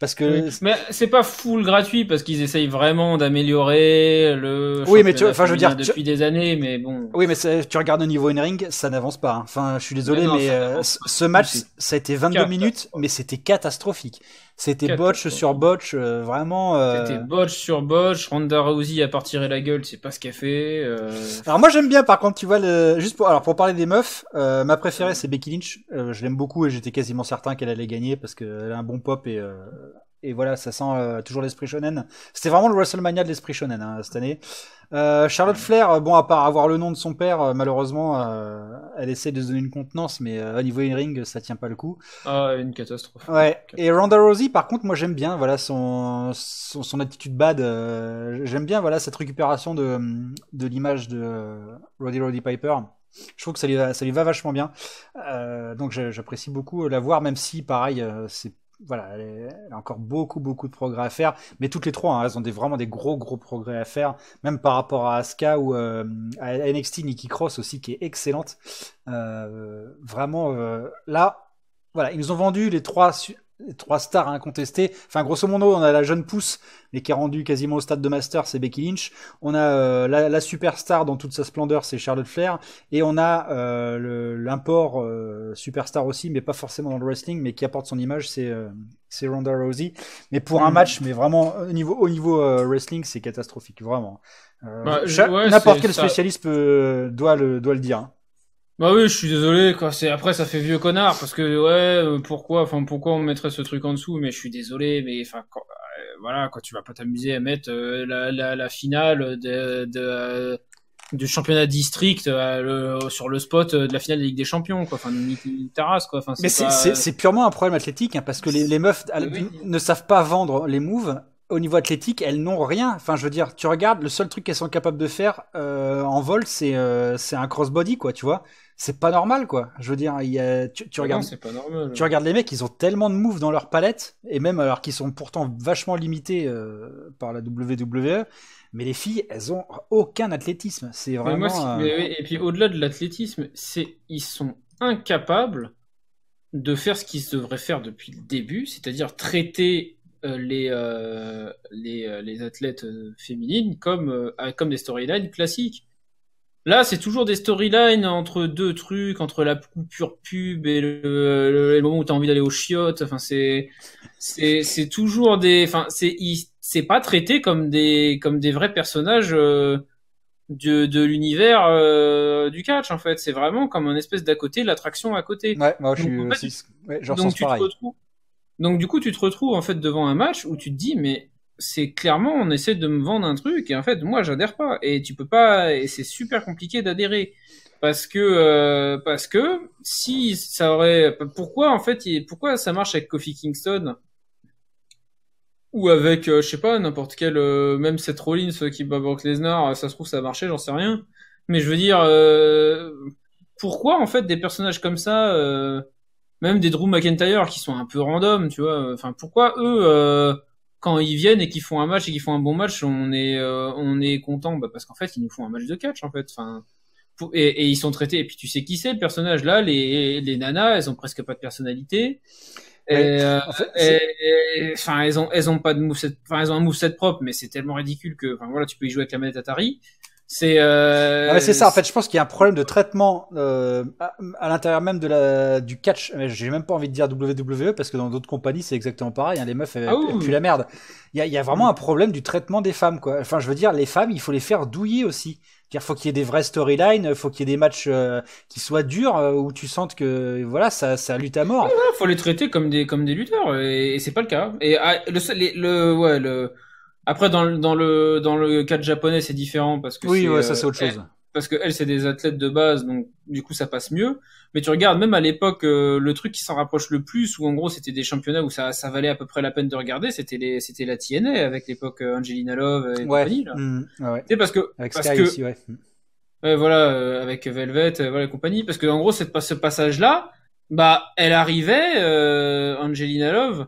Parce que. Oui. Mais c'est pas full gratuit parce qu'ils essayent vraiment d'améliorer le. Oui, mais tu- enfin, je veux dire, tu- depuis des années, mais bon. Oui, mais tu regardes au niveau in-ring, ça n'avance pas. hein. Enfin, je suis désolé, Mais non, mais euh, ce match, ça a été 22 catastrophe. minutes, mais c'était catastrophique. C'était botch sur botch, euh, vraiment. euh, C'était botch sur botch. Ronda Rousey a pas tiré la gueule, c'est pas ce qu'elle fait. euh, Alors moi j'aime bien, par contre, tu vois, le... juste pour alors pour parler des meufs, euh, ma préférée c'est Becky Lynch. Euh, je l'aime beaucoup et j'étais quasiment certain qu'elle allait gagner parce qu'elle a un bon pop et euh, et voilà, ça sent euh, toujours l'esprit shonen. C'était vraiment le WrestleMania de l'esprit shonen hein, cette année. Euh, Charlotte Flair, euh, bon à part avoir le nom de son père, euh, malheureusement, euh, elle essaie de se donner une contenance, mais euh, au niveau in-ring, ça tient pas le coup. Ah, une catastrophe. Ouais. Et Ronda Rousey, par contre, moi j'aime bien, voilà son son, son attitude bad. euh, j'aime bien, voilà cette récupération de de l'image de Roddy Roddy Piper. Je trouve que ça lui va, ça lui va vachement bien. Euh, donc j'a- j'apprécie beaucoup la voir, même si pareil, c'est voilà, elle, a encore beaucoup, beaucoup de progrès à faire. Mais toutes les trois, hein, elles ont des, vraiment des gros, gros progrès à faire, même par rapport à Asuka ou à NXT Nikki Cross aussi, qui est excellente. vraiment, là, voilà, ils nous ont vendu les trois trois stars incontestées. Enfin, grosso modo, on a la jeune pousse, mais qui est rendue quasiment au stade de master, c'est Becky Lynch. On a euh, la, superstar dans toute sa splendeur, c'est Charlotte Flair. Et on a euh, l'import euh, superstar aussi, mais pas forcément dans le wrestling, mais qui apporte son image, c'est c'est Ronda Rousey. Mais pour un mm. match, mais vraiment au niveau, au niveau wrestling, c'est catastrophique, vraiment. Bah, n'importe quel spécialiste doit, le, doit le dire. Hein. Bah oui, je suis désolé quoi. C'est après ça fait vieux connard parce que ouais, euh, pourquoi, enfin pourquoi on mettrait ce truc en dessous? Mais je suis désolé, mais enfin euh, voilà, quoi, tu vas pas t'amuser à mettre euh, la, la, la, finale de, de du championnat district sur le spot de la finale de Ligue des Champions quoi. Enfin Taras quoi. Enfin, mais c'est purement un problème athlétique hein, parce que les, les meufs ne savent pas vendre les moves au niveau athlétique, elles n'ont rien. Enfin, je veux dire, tu regardes, le seul truc qu'elles sont capables de faire en vol, c'est c'est un crossbody, quoi, tu vois c'est pas normal quoi. Je veux dire, il y a, tu, tu regardes, pas normal. tu regardes les mecs, ils ont tellement de moves dans leur palette et même alors qu'ils sont pourtant vachement limités euh, par la WWE, mais les filles, elles ont aucun athlétisme. C'est vraiment. Euh, et puis au-delà de l'athlétisme, c'est ils sont incapables de faire ce qu'ils devraient faire depuis le début, c'est-à-dire traiter euh, les, les, les athlètes féminines comme comme des storylines classiques. Là, c'est toujours des storylines entre deux trucs, entre la coupure pub et le, moment où t'as envie d'aller aux chiottes. Enfin, c'est, c'est, c'est toujours des, enfin, c'est, c'est pas traité comme des, comme des vrais personnages euh, de, de l'univers euh, du catch en fait. C'est vraiment comme un espèce d'à côté, l'attraction à côté. Ouais, moi je suis, ouais, donc, tu Te retrouves, donc du coup, tu te retrouves en fait devant un match où tu te dis, mais c'est clairement on essaie de me vendre un truc et en fait moi j'adhère pas. Et tu peux pas et c'est super compliqué d'adhérer. Parce que euh, parce que si ça aurait pourquoi en fait pourquoi ça marche avec Kofi Kingston ou avec euh, je sais pas n'importe quel euh, même Seth Rollins qui bat Brock Lesnar ça se trouve ça a marché j'en sais rien. Mais je veux dire pourquoi en fait des personnages comme ça même des Drew McIntyre qui sont un peu random tu vois enfin pourquoi eux quand ils viennent et qu'ils font un match et qu'ils font un bon match, on est euh, on est content? Bah, parce qu'en fait ils nous font un match de catch en fait. Enfin et, et, ils sont traités et puis tu sais qui c'est le personnage? Là les les nanas elles ont presque pas de personnalité. Euh, enfin, elles ont, elles ont pas de moveset, enfin, elles ont un moveset propre, mais c'est tellement ridicule que, enfin, voilà, tu peux y jouer avec la manette Atari. C'est euh... ah c'est ça. En fait, je pense qu'il y a un problème de traitement euh, à, l'intérieur même de la du catch. J'ai même pas envie de dire WWE parce que dans d'autres compagnies c'est exactement pareil. Hein, les meufs elles, ah la merde. Il y a, y a, vraiment un problème du traitement des femmes quoi. Enfin, je veux dire, les femmes, il faut les faire douiller aussi. Il faut qu'il y ait des vraies storylines, faut qu'il y ait des matchs euh, qui soient durs euh, où tu sentes que voilà ça ça lutte à mort. Il faut les traiter comme des comme des lutteurs et, c'est pas le cas. Et ah, le, le ouais le après, dans le, dans le, dans le cadre japonais, c'est différent parce que oui, ouais, ça c'est autre euh, chose. parce que elles, c'est des athlètes de base, donc du coup, ça passe mieux. Mais tu regardes, même à l'époque, euh, le truc qui s'en rapproche le plus, où en gros, c'était des championnats où ça, ça valait à peu près la peine de regarder, c'était les, c'était la TNA avec l'époque euh, Angelina Love et ouais. compagnie. Là. Mmh, ouais. C'est parce que, avec parce Sky que, aussi, ouais. ouais voilà, avec Velvet, voilà, compagnie, parce que en gros, cette, ce passage-là, bah, elle arrivait, Angelina Love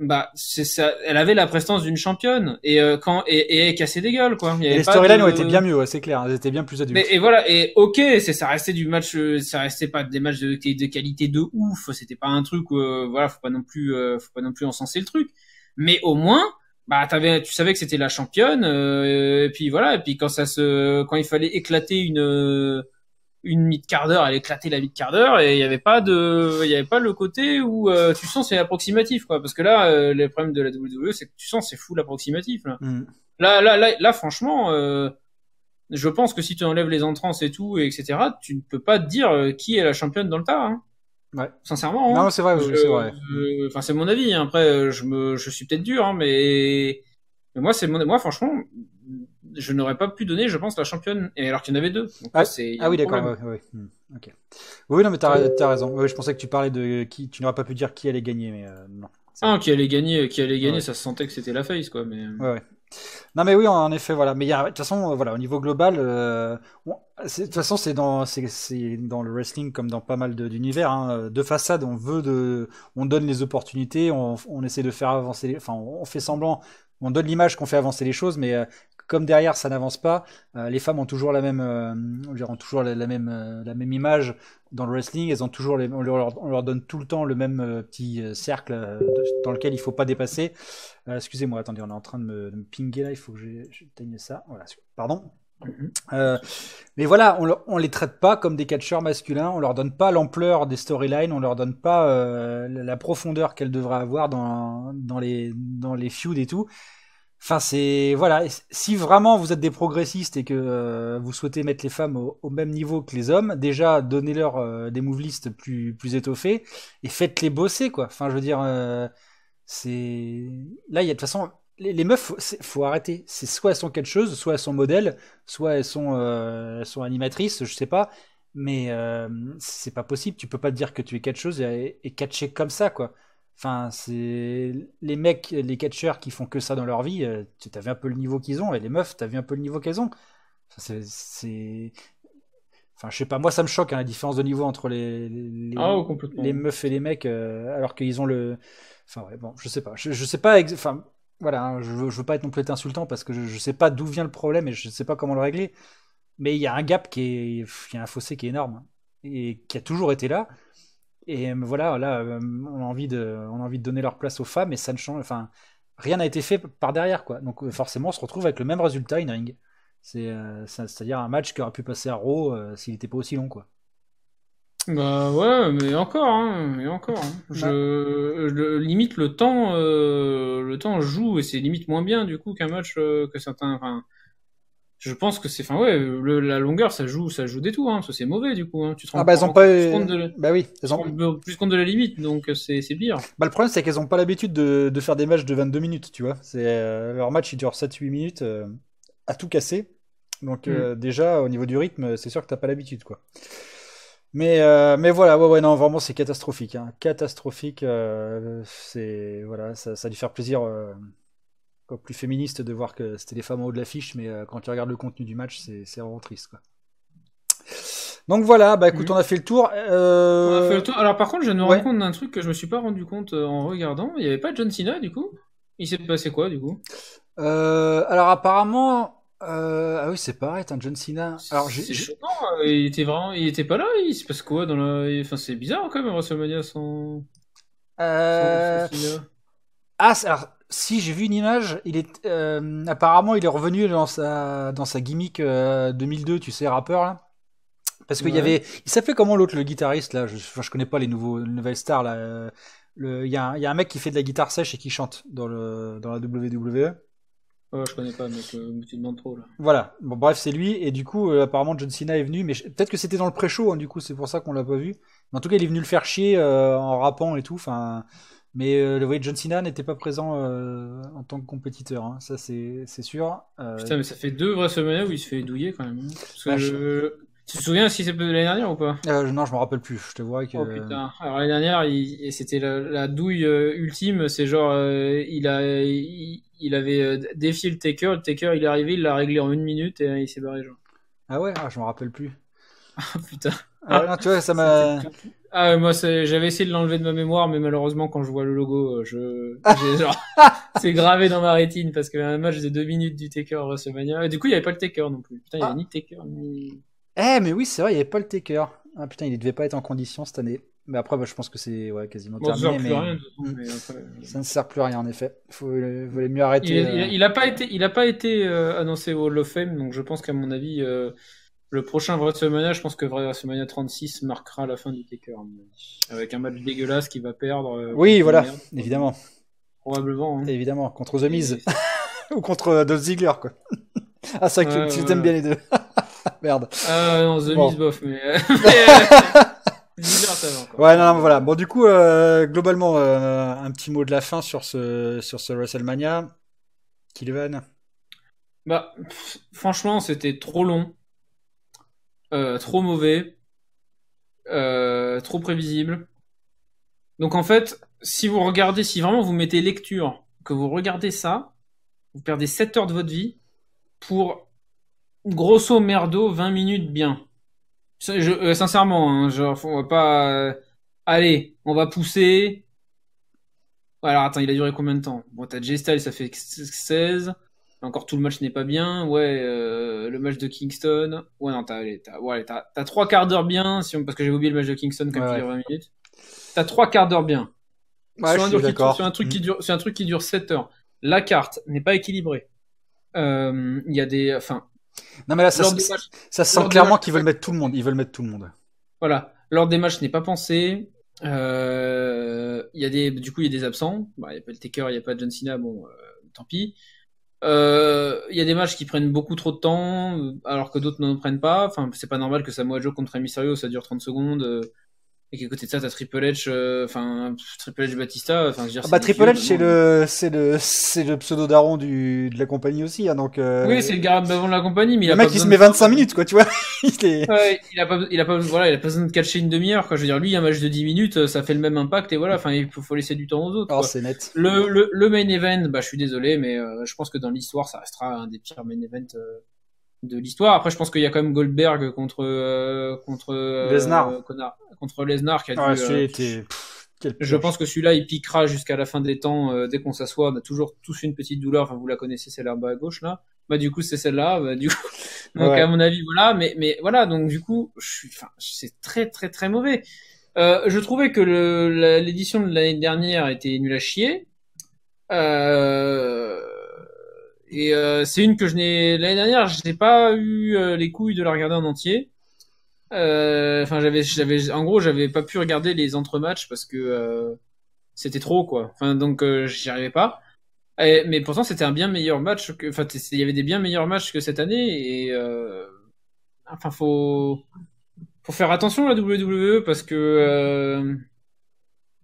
bah c'est ça. Elle avait la prestance d'une championne. Et euh, quand et, et elle cassait des gueules quoi. Les storylines ont été bien mieux c'est clair elles étaient bien plus adultes. Mais, et voilà. Et ok c'est ça restait du match euh, ça restait pas des matchs de, de qualité de ouf. C'était pas un truc euh, voilà faut pas non plus euh, faut pas non plus encenser le truc. Mais au moins bah t'avais tu savais que c'était la championne et puis voilà. Et puis quand ça se quand il fallait éclater une une mi-quart d'heure, elle éclatait la mi-quart d'heure et il y avait pas de, il y avait pas le côté où euh, tu sens c'est approximatif quoi, parce que là, euh, les problèmes de la WWE, c'est que tu sens c'est fou l'approximatif là. Mm. là. Là, là, là, franchement, euh, je pense que si tu enlèves les entrances et tout, et etc., tu ne peux pas te dire euh, qui est la championne dans le tas. Hein. Ouais. Sincèrement. Hein. Non, c'est vrai, c'est vrai. Enfin, c'est mon avis. Hein. Après, je me, je suis peut-être dur, hein, mais... mais moi, c'est mon, moi, franchement, je n'aurais pas pu donner, je pense, la championne, et alors qu'il y en avait deux. ah, ah oui, d'accord. Hmm, oui, non, mais t'as as raison. je pensais que tu parlais de qui. Tu n'aurais pas pu dire qui allait gagner, mais euh, non. Ah, qui allait gagner, qui allait gagner, ça se sentait que c'était la face, quoi. Mais... Ouais, ouais. Non mais oui, en effet, voilà. Mais de toute façon, voilà, au niveau global, euh, de toute façon, c'est dans, c'est, dans le wrestling comme dans pas mal d'univers. Hein, de façade, on veut de, on donne les opportunités, on, on essaie de faire avancer, enfin, on fait semblant, on donne l'image qu'on fait avancer les choses, mais euh, comme derrière ça n'avance pas, euh, les femmes ont toujours la même, euh, ont toujours la, même, euh, la même image dans le wrestling. Elles ont toujours, les, on, leur, on, leur, donne tout le temps le même petit cercle dans lequel il faut pas dépasser. Excusez-moi, attendez, on est en train de me, de me pinguer là. Il faut que j'éteigne ça. Voilà, pardon. Euh, mais voilà, on, on les traite pas comme des catcheurs masculins, on leur donne pas l'ampleur des storylines, on leur donne pas euh, la profondeur qu'elles devraient avoir dans, dans, les, dans les feuds et tout. Enfin, c'est voilà. Si vraiment vous êtes des progressistes et que euh, vous souhaitez mettre les femmes au, même niveau que les hommes, déjà donnez-leur euh, des move lists plus plus étoffés et faites-les bosser quoi. Enfin, je veux dire, euh, c'est là il y a de toute façon les, les meufs, faut, faut arrêter. C'est soit elles sont quelque chose, soit elles sont modèles, soit elles sont elles sont animatrices, je sais pas. Mais c'est pas possible. Tu peux pas te dire que tu es quelque chose et, et catcher comme ça quoi. Enfin, c'est les mecs, les catcheurs qui font que ça dans leur vie. Euh, tu as vu un peu le niveau qu'ils ont, et les meufs, tu as vu un peu le niveau qu'elles ont. c'est, enfin, je sais pas. Moi, ça me choque hein, la différence de niveau entre les les, ah, les meufs et les mecs, euh, alors qu'ils ont le. Enfin, ouais, bon, je sais pas. Je, je sais pas. Enfin, voilà. Hein, je, veux, je veux pas être non plus insultant parce que je, je sais pas d'où vient le problème et je sais pas comment le régler. Mais il y a un gap qui est, il y a un fossé qui est énorme hein, et qui a toujours été là. Et euh, voilà, là, euh, on a envie de, on a envie de donner leur place aux femmes et ça ne change. Enfin, rien n'a été fait par derrière, quoi. Donc euh, forcément, on se retrouve avec le même résultat in ring. C'est, c'est-à-dire un match qui aurait pu passer à Raw s'il n'était pas aussi long, quoi. Bah ouais, mais encore, hein, mais encore. Hein. Je, limite le temps, le temps joue et c'est limite moins bien du coup qu'un match que certains. Enfin, je pense que c'est, enfin ouais, la longueur ça joue, ça joue des tout, hein, parce que c'est mauvais du coup. Hein. Tu te rends ah bah elles ont pas, plus compte de, bah oui, elles ont plus compte de la limite, donc c'est c'est pire. Bah le problème c'est qu'elles ont pas l'habitude de, de faire des matchs de 22 minutes, tu vois. C'est euh, leur match il dure 7-8 minutes euh, à tout casser, donc euh, mm. déjà au niveau du rythme c'est sûr que t'as pas l'habitude quoi. Mais mais voilà, ouais ouais non vraiment c'est catastrophique, hein. catastrophique. c'est voilà, ça, ça a dû faire plaisir plus féministe de voir que c'était les femmes en haut de l'affiche, mais euh, quand tu regardes le contenu du match, c'est vraiment triste. Quoi. Donc voilà, bah écoute, on a fait le tour. Euh, on a fait le tour. Alors par contre, je me rends compte d'un truc que je me suis pas rendu compte euh, en regardant. Il n'y avait pas John Cena du coup? Il s'est passé quoi du coup? Alors apparemment, ah oui, c'est pareil, un John Cena. Alors c'est il était vraiment, il était pas là. Il se passe quoi dans la, enfin c'est bizarre quand même WrestleMania sans. Euh... Ah, alors si j'ai vu une image, il est euh, apparemment il est revenu dans sa dans sa gimmick 2002, euh, tu sais, rappeur là. Parce qu'il y avait, il s'appelait comment l'autre, le guitariste là? Je, je connais pas les nouveaux les nouvelles stars là. Euh, il y, a, y a un mec qui fait de la guitare sèche et qui chante dans le dans la WWE. Ouais, je connais pas, mais tu demandes trop là. Voilà. Bon, bref, c'est lui et du coup, apparemment John Cena est venu, mais peut-être que c'était dans le pré-show, hein, du coup, c'est pour ça qu'on l'a pas vu. Mais en tout cas, il est venu le faire chier en rappant et tout. Enfin, mais euh, le John Cena n'était pas présent euh, en tant que compétiteur, hein. ça c'est sûr. Euh, Putain, mais ça fait deux vraies semaines où il se fait douiller quand même. Hein. Bah, tu te souviens si c'est l'année dernière ou pas? Non, je me rappelle plus. Je te vois que. Oh putain. Alors l'année dernière, il... c'était la, douille ultime. C'est genre, il a, il... avait défié le Taker. Le Taker, il est arrivé, il l'a réglé en une minute et il s'est barré genre. Ah ouais, ah, je me rappelle plus. Ah putain. Ah, tu vois, ça m'a. Ah, moi, j'avais essayé de l'enlever de ma mémoire, mais malheureusement, quand je vois le logo, euh, je, genre, c'est gravé dans ma rétine parce qu'un match de deux minutes du Taker WrestleMania. Et du coup, il n'y avait pas le Taker non plus. Putain, il n'y avait ah. ni Taker ni. Eh, mais oui, c'est vrai, il n'y avait pas le Taker. Ah putain, il ne devait pas être en condition cette année. Mais après, bah, je pense que c'est ouais, quasiment terminé. Ça, mais... Rien, hmm. mais ça ne sert plus à rien, en effet. Il faut, faut mieux arrêter. Il n'a pas été, il a pas été euh, annoncé au Hall of Fame, donc je pense qu'à mon avis, euh, le prochain WrestleMania, je pense que WrestleMania 36 marquera la fin du Taker, avec un match dégueulasse qui va perdre. Euh, oui, voilà, évidemment. Probablement. Hein. Évidemment, contre The Miz. Ou contre euh, Dolph Ziggler, quoi. ah, ça, que tu t'aimes bien les deux. Merde. Ah non, The Miz, bof, mais. Ziggler, ça va encore. Ouais, non, non, voilà. Bon, du coup, euh, globalement, un petit mot de la fin sur ce, sur ce WrestleMania. Kilvan Bah, franchement, c'était trop long. Euh, trop mauvais, euh, trop prévisible. Donc en fait, si vous regardez, si vraiment vous mettez lecture, que vous regardez ça, vous perdez 7 heures de votre vie pour grosso merdo 20 minutes bien. Euh, sincèrement, hein, genre, on va pas. Allez, on va pousser. Alors attends, il a duré combien de temps? Bon, t'as J-Style, ça fait 16. Encore tout le match n'est pas bien. Ouais, euh, le match de Kingston. Ouais, non, t'as ouais, t'as trois quarts d'heure bien, si on, parce que j'ai oublié le match de Kingston comme ouais. 20 minutes. T'as trois quarts d'heure bien. Ouais, sur, un, un truc qui dure, c'est un truc qui dure 7 heures. La carte n'est pas équilibrée. Il y a des, enfin, non, mais là, ça, ça, sent clairement qu'ils veulent mettre tout le monde. Ils veulent mettre tout le monde. Voilà. L'ordre des matchs n'est pas pensé. Euh, il y a des, du coup, il y a des absents. Bah, il n'y a pas le Taker, il n'y a pas John Cena. Bon, euh, tant pis. Euh, il y a des matchs qui prennent beaucoup trop de temps, alors que d'autres n'en prennent pas. Enfin, c'est pas normal que Samoa Joe contre Mysterio, ça dure 30 secondes et qu'à côté de ça t'as Triple H euh, enfin Triple H Batista enfin ah bah Triple H c'est le c'est le c'est le pseudo daron du de la compagnie aussi hein, donc euh... oui c'est le garab de la compagnie mais le mec il se met 25 minutes quoi tu vois. Il est... ouais, il a pas il a pas voilà il a pas besoin de catcher une demi-heure quoi. Je veux dire lui un match de 10 minutes ça fait le même impact et voilà enfin il faut, laisser du temps aux autres oh, c'est net. Le, le le main event bah je suis désolé mais euh, je pense que dans l'histoire ça restera un des pires main events euh, de l'histoire. Après, je pense qu'il y a quand même Goldberg contre euh, contre euh, Lesnar, contre Lesnar qui a ah, dû, euh, je pense que celui-là, il piquera jusqu'à la fin des temps. dès qu'on s'assoit, on a toujours tous une petite douleur. Enfin, vous la connaissez, c'est l'herbe à gauche là. Bah du coup, c'est celle-là. Bah, du coup, donc à mon avis, voilà. Mais mais voilà, donc du coup, je suis, enfin, c'est très très très mauvais. je trouvais que l'édition de l'année dernière était nulle à chier. Euh, et euh, c'est une que je n'ai l'année dernière, je n'ai pas eu euh, les couilles de la regarder en entier. Euh, enfin, j'avais, j'avais, en gros, j'avais pas pu regarder les entre-matchs parce que c'était trop quoi. Enfin, donc j'y arrivais pas. mais pourtant, c'était un bien meilleur match. Que, enfin, il y avait des bien meilleurs matchs que cette année. Et enfin, faut faut faire attention à la WWE parce que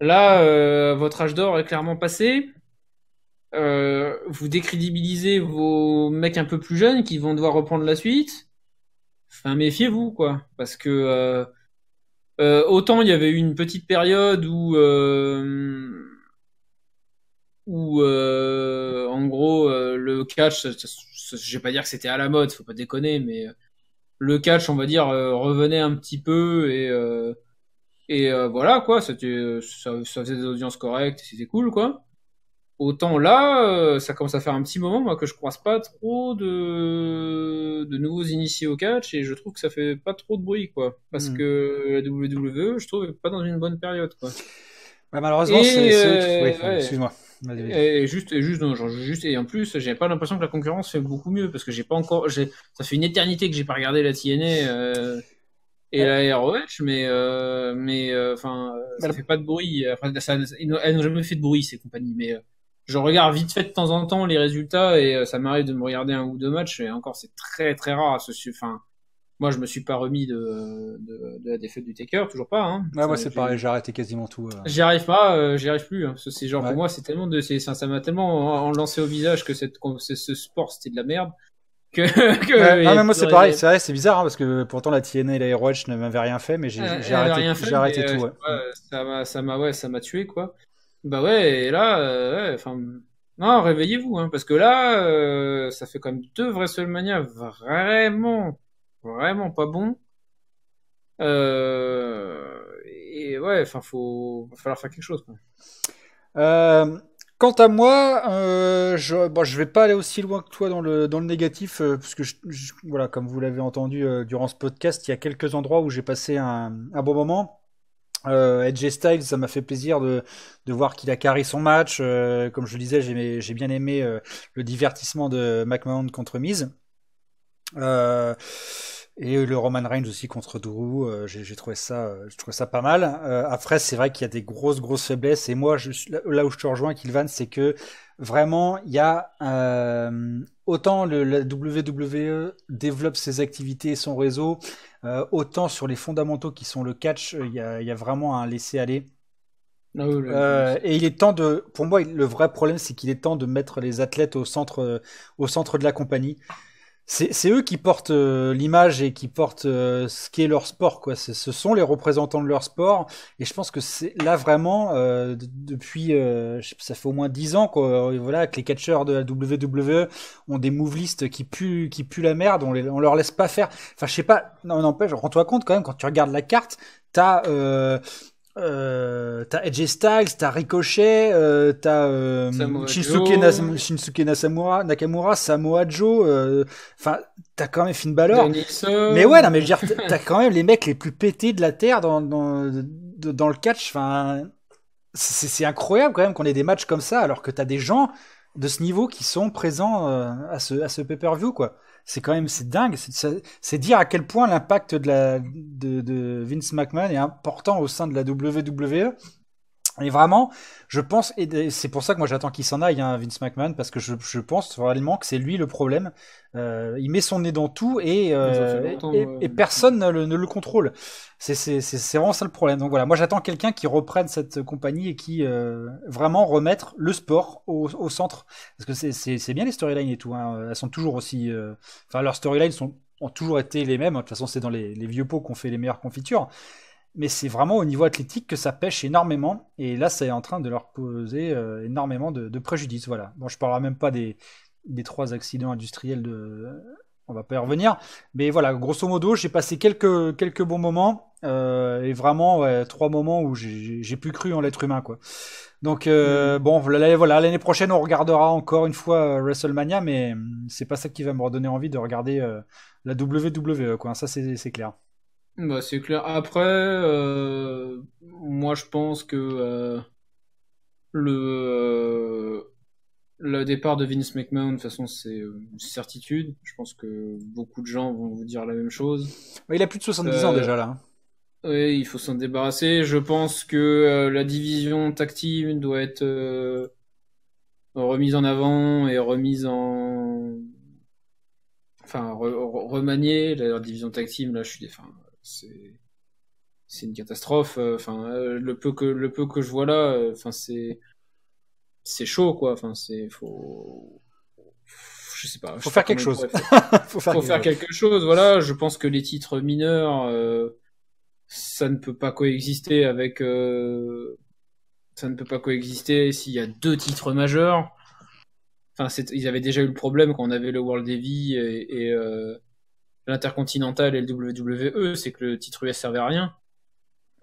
là, votre âge d'or est clairement passé. Euh, vous décrédibilisez vos mecs un peu plus jeunes qui vont devoir reprendre la suite. Enfin, méfiez-vous, quoi. Parce que euh, euh, autant il y avait eu une petite période où où en gros le catch, je vais pas dire que c'était à la mode, faut pas déconner, mais le catch, on va dire, revenait un petit peu et et voilà quoi, c'était ça, ça faisait des audiences correctes, c'était cool quoi. Autant là, euh, ça commence à faire un petit moment moi que je croise pas trop de, de nouveaux initiés au catch et je trouve que ça fait pas trop de bruit quoi. Parce hmm. que la WWE, je trouve, pas dans une bonne période quoi. malheureusement, c'est. Euh, excuse-moi. Et juste, et juste, genre, juste, et en plus, j'ai pas l'impression que la concurrence fait beaucoup mieux parce que j'ai pas encore, ça fait une éternité que j'ai pas regardé la TNA euh, et la ROH, mais, euh, mais, enfin, ça fait pas de bruit. Après, ça, elles n'ont jamais fait de bruit ces compagnies, mais je regarde vite fait de temps en temps les résultats et euh, ça m'arrive de me regarder un ou deux matchs et encore c'est très très rare. Ce, enfin, moi je me suis pas remis de, de, de la défaite du Taker, toujours pas. Hein. Ouais, moi c'est pareil, j'ai arrêté quasiment tout. Euh. J'y arrive pas, euh, j'y arrive plus. Hein. C'est genre pour moi c'est tellement de, ça, m'a tellement lancé au visage que cette, ce sport c'était de la merde. Que, que non mais moi c'est pareil, c'est vrai, c'est bizarre hein, parce que pourtant la TNA et la ROH ne m'avaient rien fait, mais j'ai arrêté, arrêté tout. Ouais. ça m'a, ça m'a, ouais, ça m'a tué quoi. Bah ouais, et là, euh, enfin, non, réveillez-vous, hein, parce que là, euh, ça fait quand même deux WrestleMania vraiment, vraiment pas bon. Euh, et ouais, enfin, faut, va falloir faire quelque chose. Quant à moi, je, bon, je vais pas aller aussi loin que toi dans le dans le négatif, parce que voilà, comme vous l'avez entendu durant ce podcast, il y a quelques endroits où j'ai passé un bon moment. Euh, Edge Styles, ça m'a fait plaisir de, de voir qu'il a carré son match. Euh, comme je le disais, j'ai bien aimé euh, le divertissement de McMahon contre Miz. Euh, et le Roman Reigns aussi contre Drew, j'ai trouvé ça, je trouvé ça pas mal. après, c'est vrai qu'il y a des grosses grosses faiblesses. Et moi, je, là où je te rejoins, Kilvan, c'est que vraiment, il y a autant le, la WWE développe ses activités et son réseau, euh, autant sur les fondamentaux qui sont le catch, il y a, vraiment un laisser-aller. Ah euh, et il est temps de, pour moi, le vrai problème, c'est qu'il est temps de mettre les athlètes au centre, au centre de la compagnie. C'est eux qui portent euh, l'image et qui portent euh, ce qu'est leur sport quoi. Ce sont les représentants de leur sport. Et je pense que c'est là vraiment euh, depuis ça fait au moins dix ans quoi voilà que les catcheurs de la WWE ont des move qui puent qui puent la merde. On, les, on leur laisse pas faire. Enfin je sais pas non n'empêche rends-toi compte quand même quand tu regardes la carte t'as euh, t'as Edge Styles, t'as Ricochet, euh, t'as euh, Shinsuke, Shinsuke Nakamura, Nakamura, Samoa Joe, euh, enfin t'as quand même Finn Balor. Mais ouais, non mais je veux dire, t'as quand même les mecs les plus pétés de la terre dans dans, dans le catch. Enfin, c'est incroyable quand même qu'on ait des matchs comme ça alors que t'as des gens de ce niveau qui sont présents euh, à ce à ce pay-per-view quoi c'est quand même c'est dingue. C'est dire à quel point l'impact de, de, de Vince McMahon est important au sein de la WWE. Et vraiment, je pense, et c'est pour ça que moi j'attends qu'il s'en aille, hein, Vince McMahon, parce que je, je pense réellement que c'est lui le problème. Euh, il met son nez dans tout et, euh, et, personne ne le, ne le contrôle. C'est vraiment ça le problème. Donc voilà, moi j'attends quelqu'un qui reprenne cette compagnie et qui euh, vraiment remettre le sport au, au centre. Parce que c'est bien les storylines et tout. Hein. Elles sont toujours aussi. Euh, enfin, leurs storylines sont ont toujours été les mêmes. De toute façon, c'est dans les, les vieux pots qu'on fait les meilleures confitures mais c'est vraiment au niveau athlétique que ça pêche énormément. Et là, c'est en train de leur poser euh, énormément de, de, préjudice. Voilà. Bon, je parlerai même pas des, des trois accidents industriels de. On va pas y revenir. Mais voilà, grosso modo, j'ai passé quelques, quelques bons moments. Euh, et vraiment, ouais, trois moments où j'ai plus cru en l'être humain, quoi. Donc, euh, mm. bon, voilà, l'année prochaine, on regardera encore une fois WrestleMania, mais hum, c'est pas ça qui va me redonner envie de regarder la WWE, quoi. Ça, c'est clair. Bah, c'est clair. Après, euh, moi je pense que euh, le, euh, le départ de Vince McMahon, de toute façon, c'est une certitude. Je pense que beaucoup de gens vont vous dire la même chose. il a plus de 70 ans déjà là. Hein. Oui, il faut s'en débarrasser. Je pense que la division team doit être remise en avant et remise en. Enfin, remaniée. La division tag team, là, je suis. Enfin, c'est c'est une catastrophe. Euh, enfin, euh, le peu que le peu que je vois là, euh, enfin c'est c'est chaud quoi. Enfin c'est faut je sais pas. Faut faire quelque chose. faut faire, faut faire quelque chose. Voilà, je pense que les titres mineurs, ça ne peut pas coexister avec. ça ne peut pas coexister s'il y a deux titres majeurs. Enfin, ils avaient déjà eu le problème quand on avait le World Heavy et, et l'intercontinental et le WWE, c'est que le titre US servait à rien.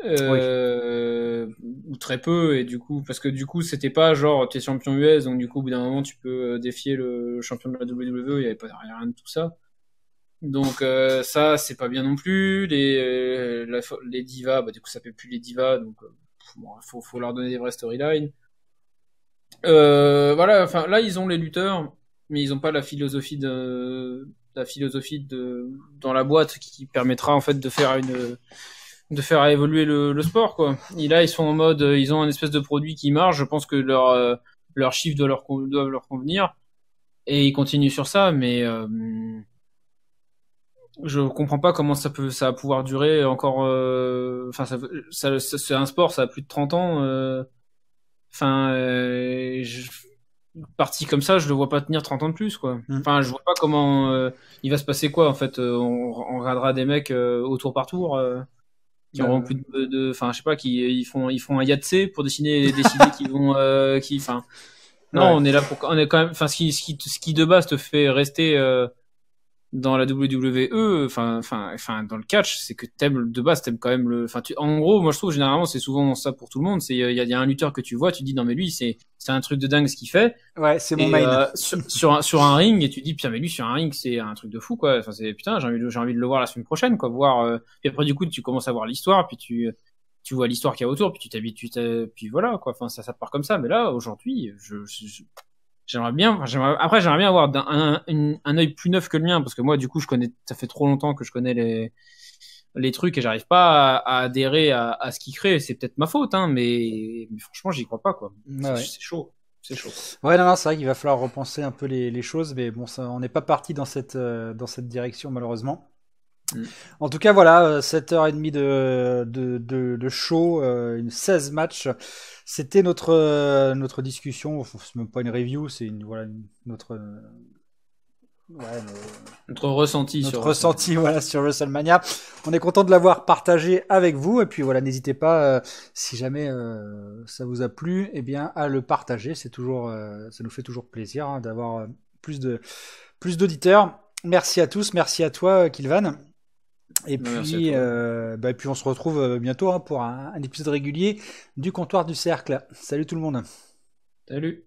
Euh, ou très peu et du coup parce que du coup c'était pas genre tu es champion US donc du coup au bout d'un moment tu peux euh, défier le champion de la WWE il y avait pas rien de tout ça. Donc euh, ça c'est pas bien non plus. Les les divas bah du coup ça fait plus les divas donc bon, faut faut leur donner des vraies storylines. Voilà enfin là ils ont les lutteurs mais ils ont pas la philosophie de la philosophie de dans la boîte qui permettra en fait de faire une de faire évoluer le, sport quoi. Et là ils sont en mode ils ont un espèce de produit qui marche, je pense que leur euh, leur chiffre doit leur doivent leur convenir. Et ils continuent sur ça mais euh, je comprends pas comment ça peut ça va pouvoir durer encore euh, enfin ça, ça, c'est un sport ça a plus de 30 ans enfin je parti comme ça, je le vois pas tenir 30 ans de plus, quoi. Mm. Enfin, je vois pas comment euh, il va se passer quoi, en fait. Euh, on, on, regardera des mecs euh, au tour par tour qui auront plus de, enfin, je sais pas, qui ils font ils font un yatse pour dessiner décider qui vont, qui, enfin. Non, on est là pour, on est quand même, enfin, ce qui, ce qui, ce qui de base te fait rester dans la WWE, enfin, enfin, enfin, dans le catch, c'est que t'aimes de base, t'aimes quand même le, enfin, tu, en gros, moi je trouve généralement c'est souvent ça pour tout le monde. C'est il y, y, a un lutteur que tu vois, tu dis non mais lui c'est c'est un truc de dingue ce qu'il fait. Ouais, c'est mon main. Euh, sur, sur, un, sur un ring et tu dis putain mais lui sur un ring c'est un truc de fou quoi. Enfin c'est putain j'ai envie de, j'ai envie de le voir la semaine prochaine quoi, voir. Euh, puis après du coup tu commences à voir l'histoire puis tu tu vois l'histoire qu'il y a autour puis tu t'habitues puis voilà quoi. Enfin ça ça part comme ça. Mais là aujourd'hui je, je J'aimerais bien, après j'aimerais bien avoir un, un, un, œil plus neuf que le mien parce que moi du coup je connais, ça fait trop longtemps que je connais les les trucs et j'arrive pas à, adhérer à, à, ce qu'il crée. C'est peut-être ma faute, hein, mais, mais franchement j'y crois pas quoi. C'est chaud. C'est chaud. Ouais, non, non c'est vrai qu'il va falloir repenser un peu les, les choses, mais bon, ça, on n'est pas parti dans cette, euh, dans cette direction malheureusement. Mm. En tout cas, voilà, 7h30 de, de, de, de show, euh, une 16 matchs. C'était notre, euh, notre discussion, c'est même pas une review, c'est une, voilà, notre, notre ressenti notre sur ressenti voilà sur WrestleMania. On est content de l'avoir partagé avec vous et puis voilà n'hésitez pas euh, si jamais euh, ça vous a plu eh bien à le partager c'est toujours euh, ça nous fait toujours plaisir hein, d'avoir plus de plus d'auditeurs. Merci à tous merci à toi Kilvan. Et puis, bah, et puis on se retrouve bientôt hein, pour un épisode régulier du comptoir du cercle. Salut tout le monde. Salut.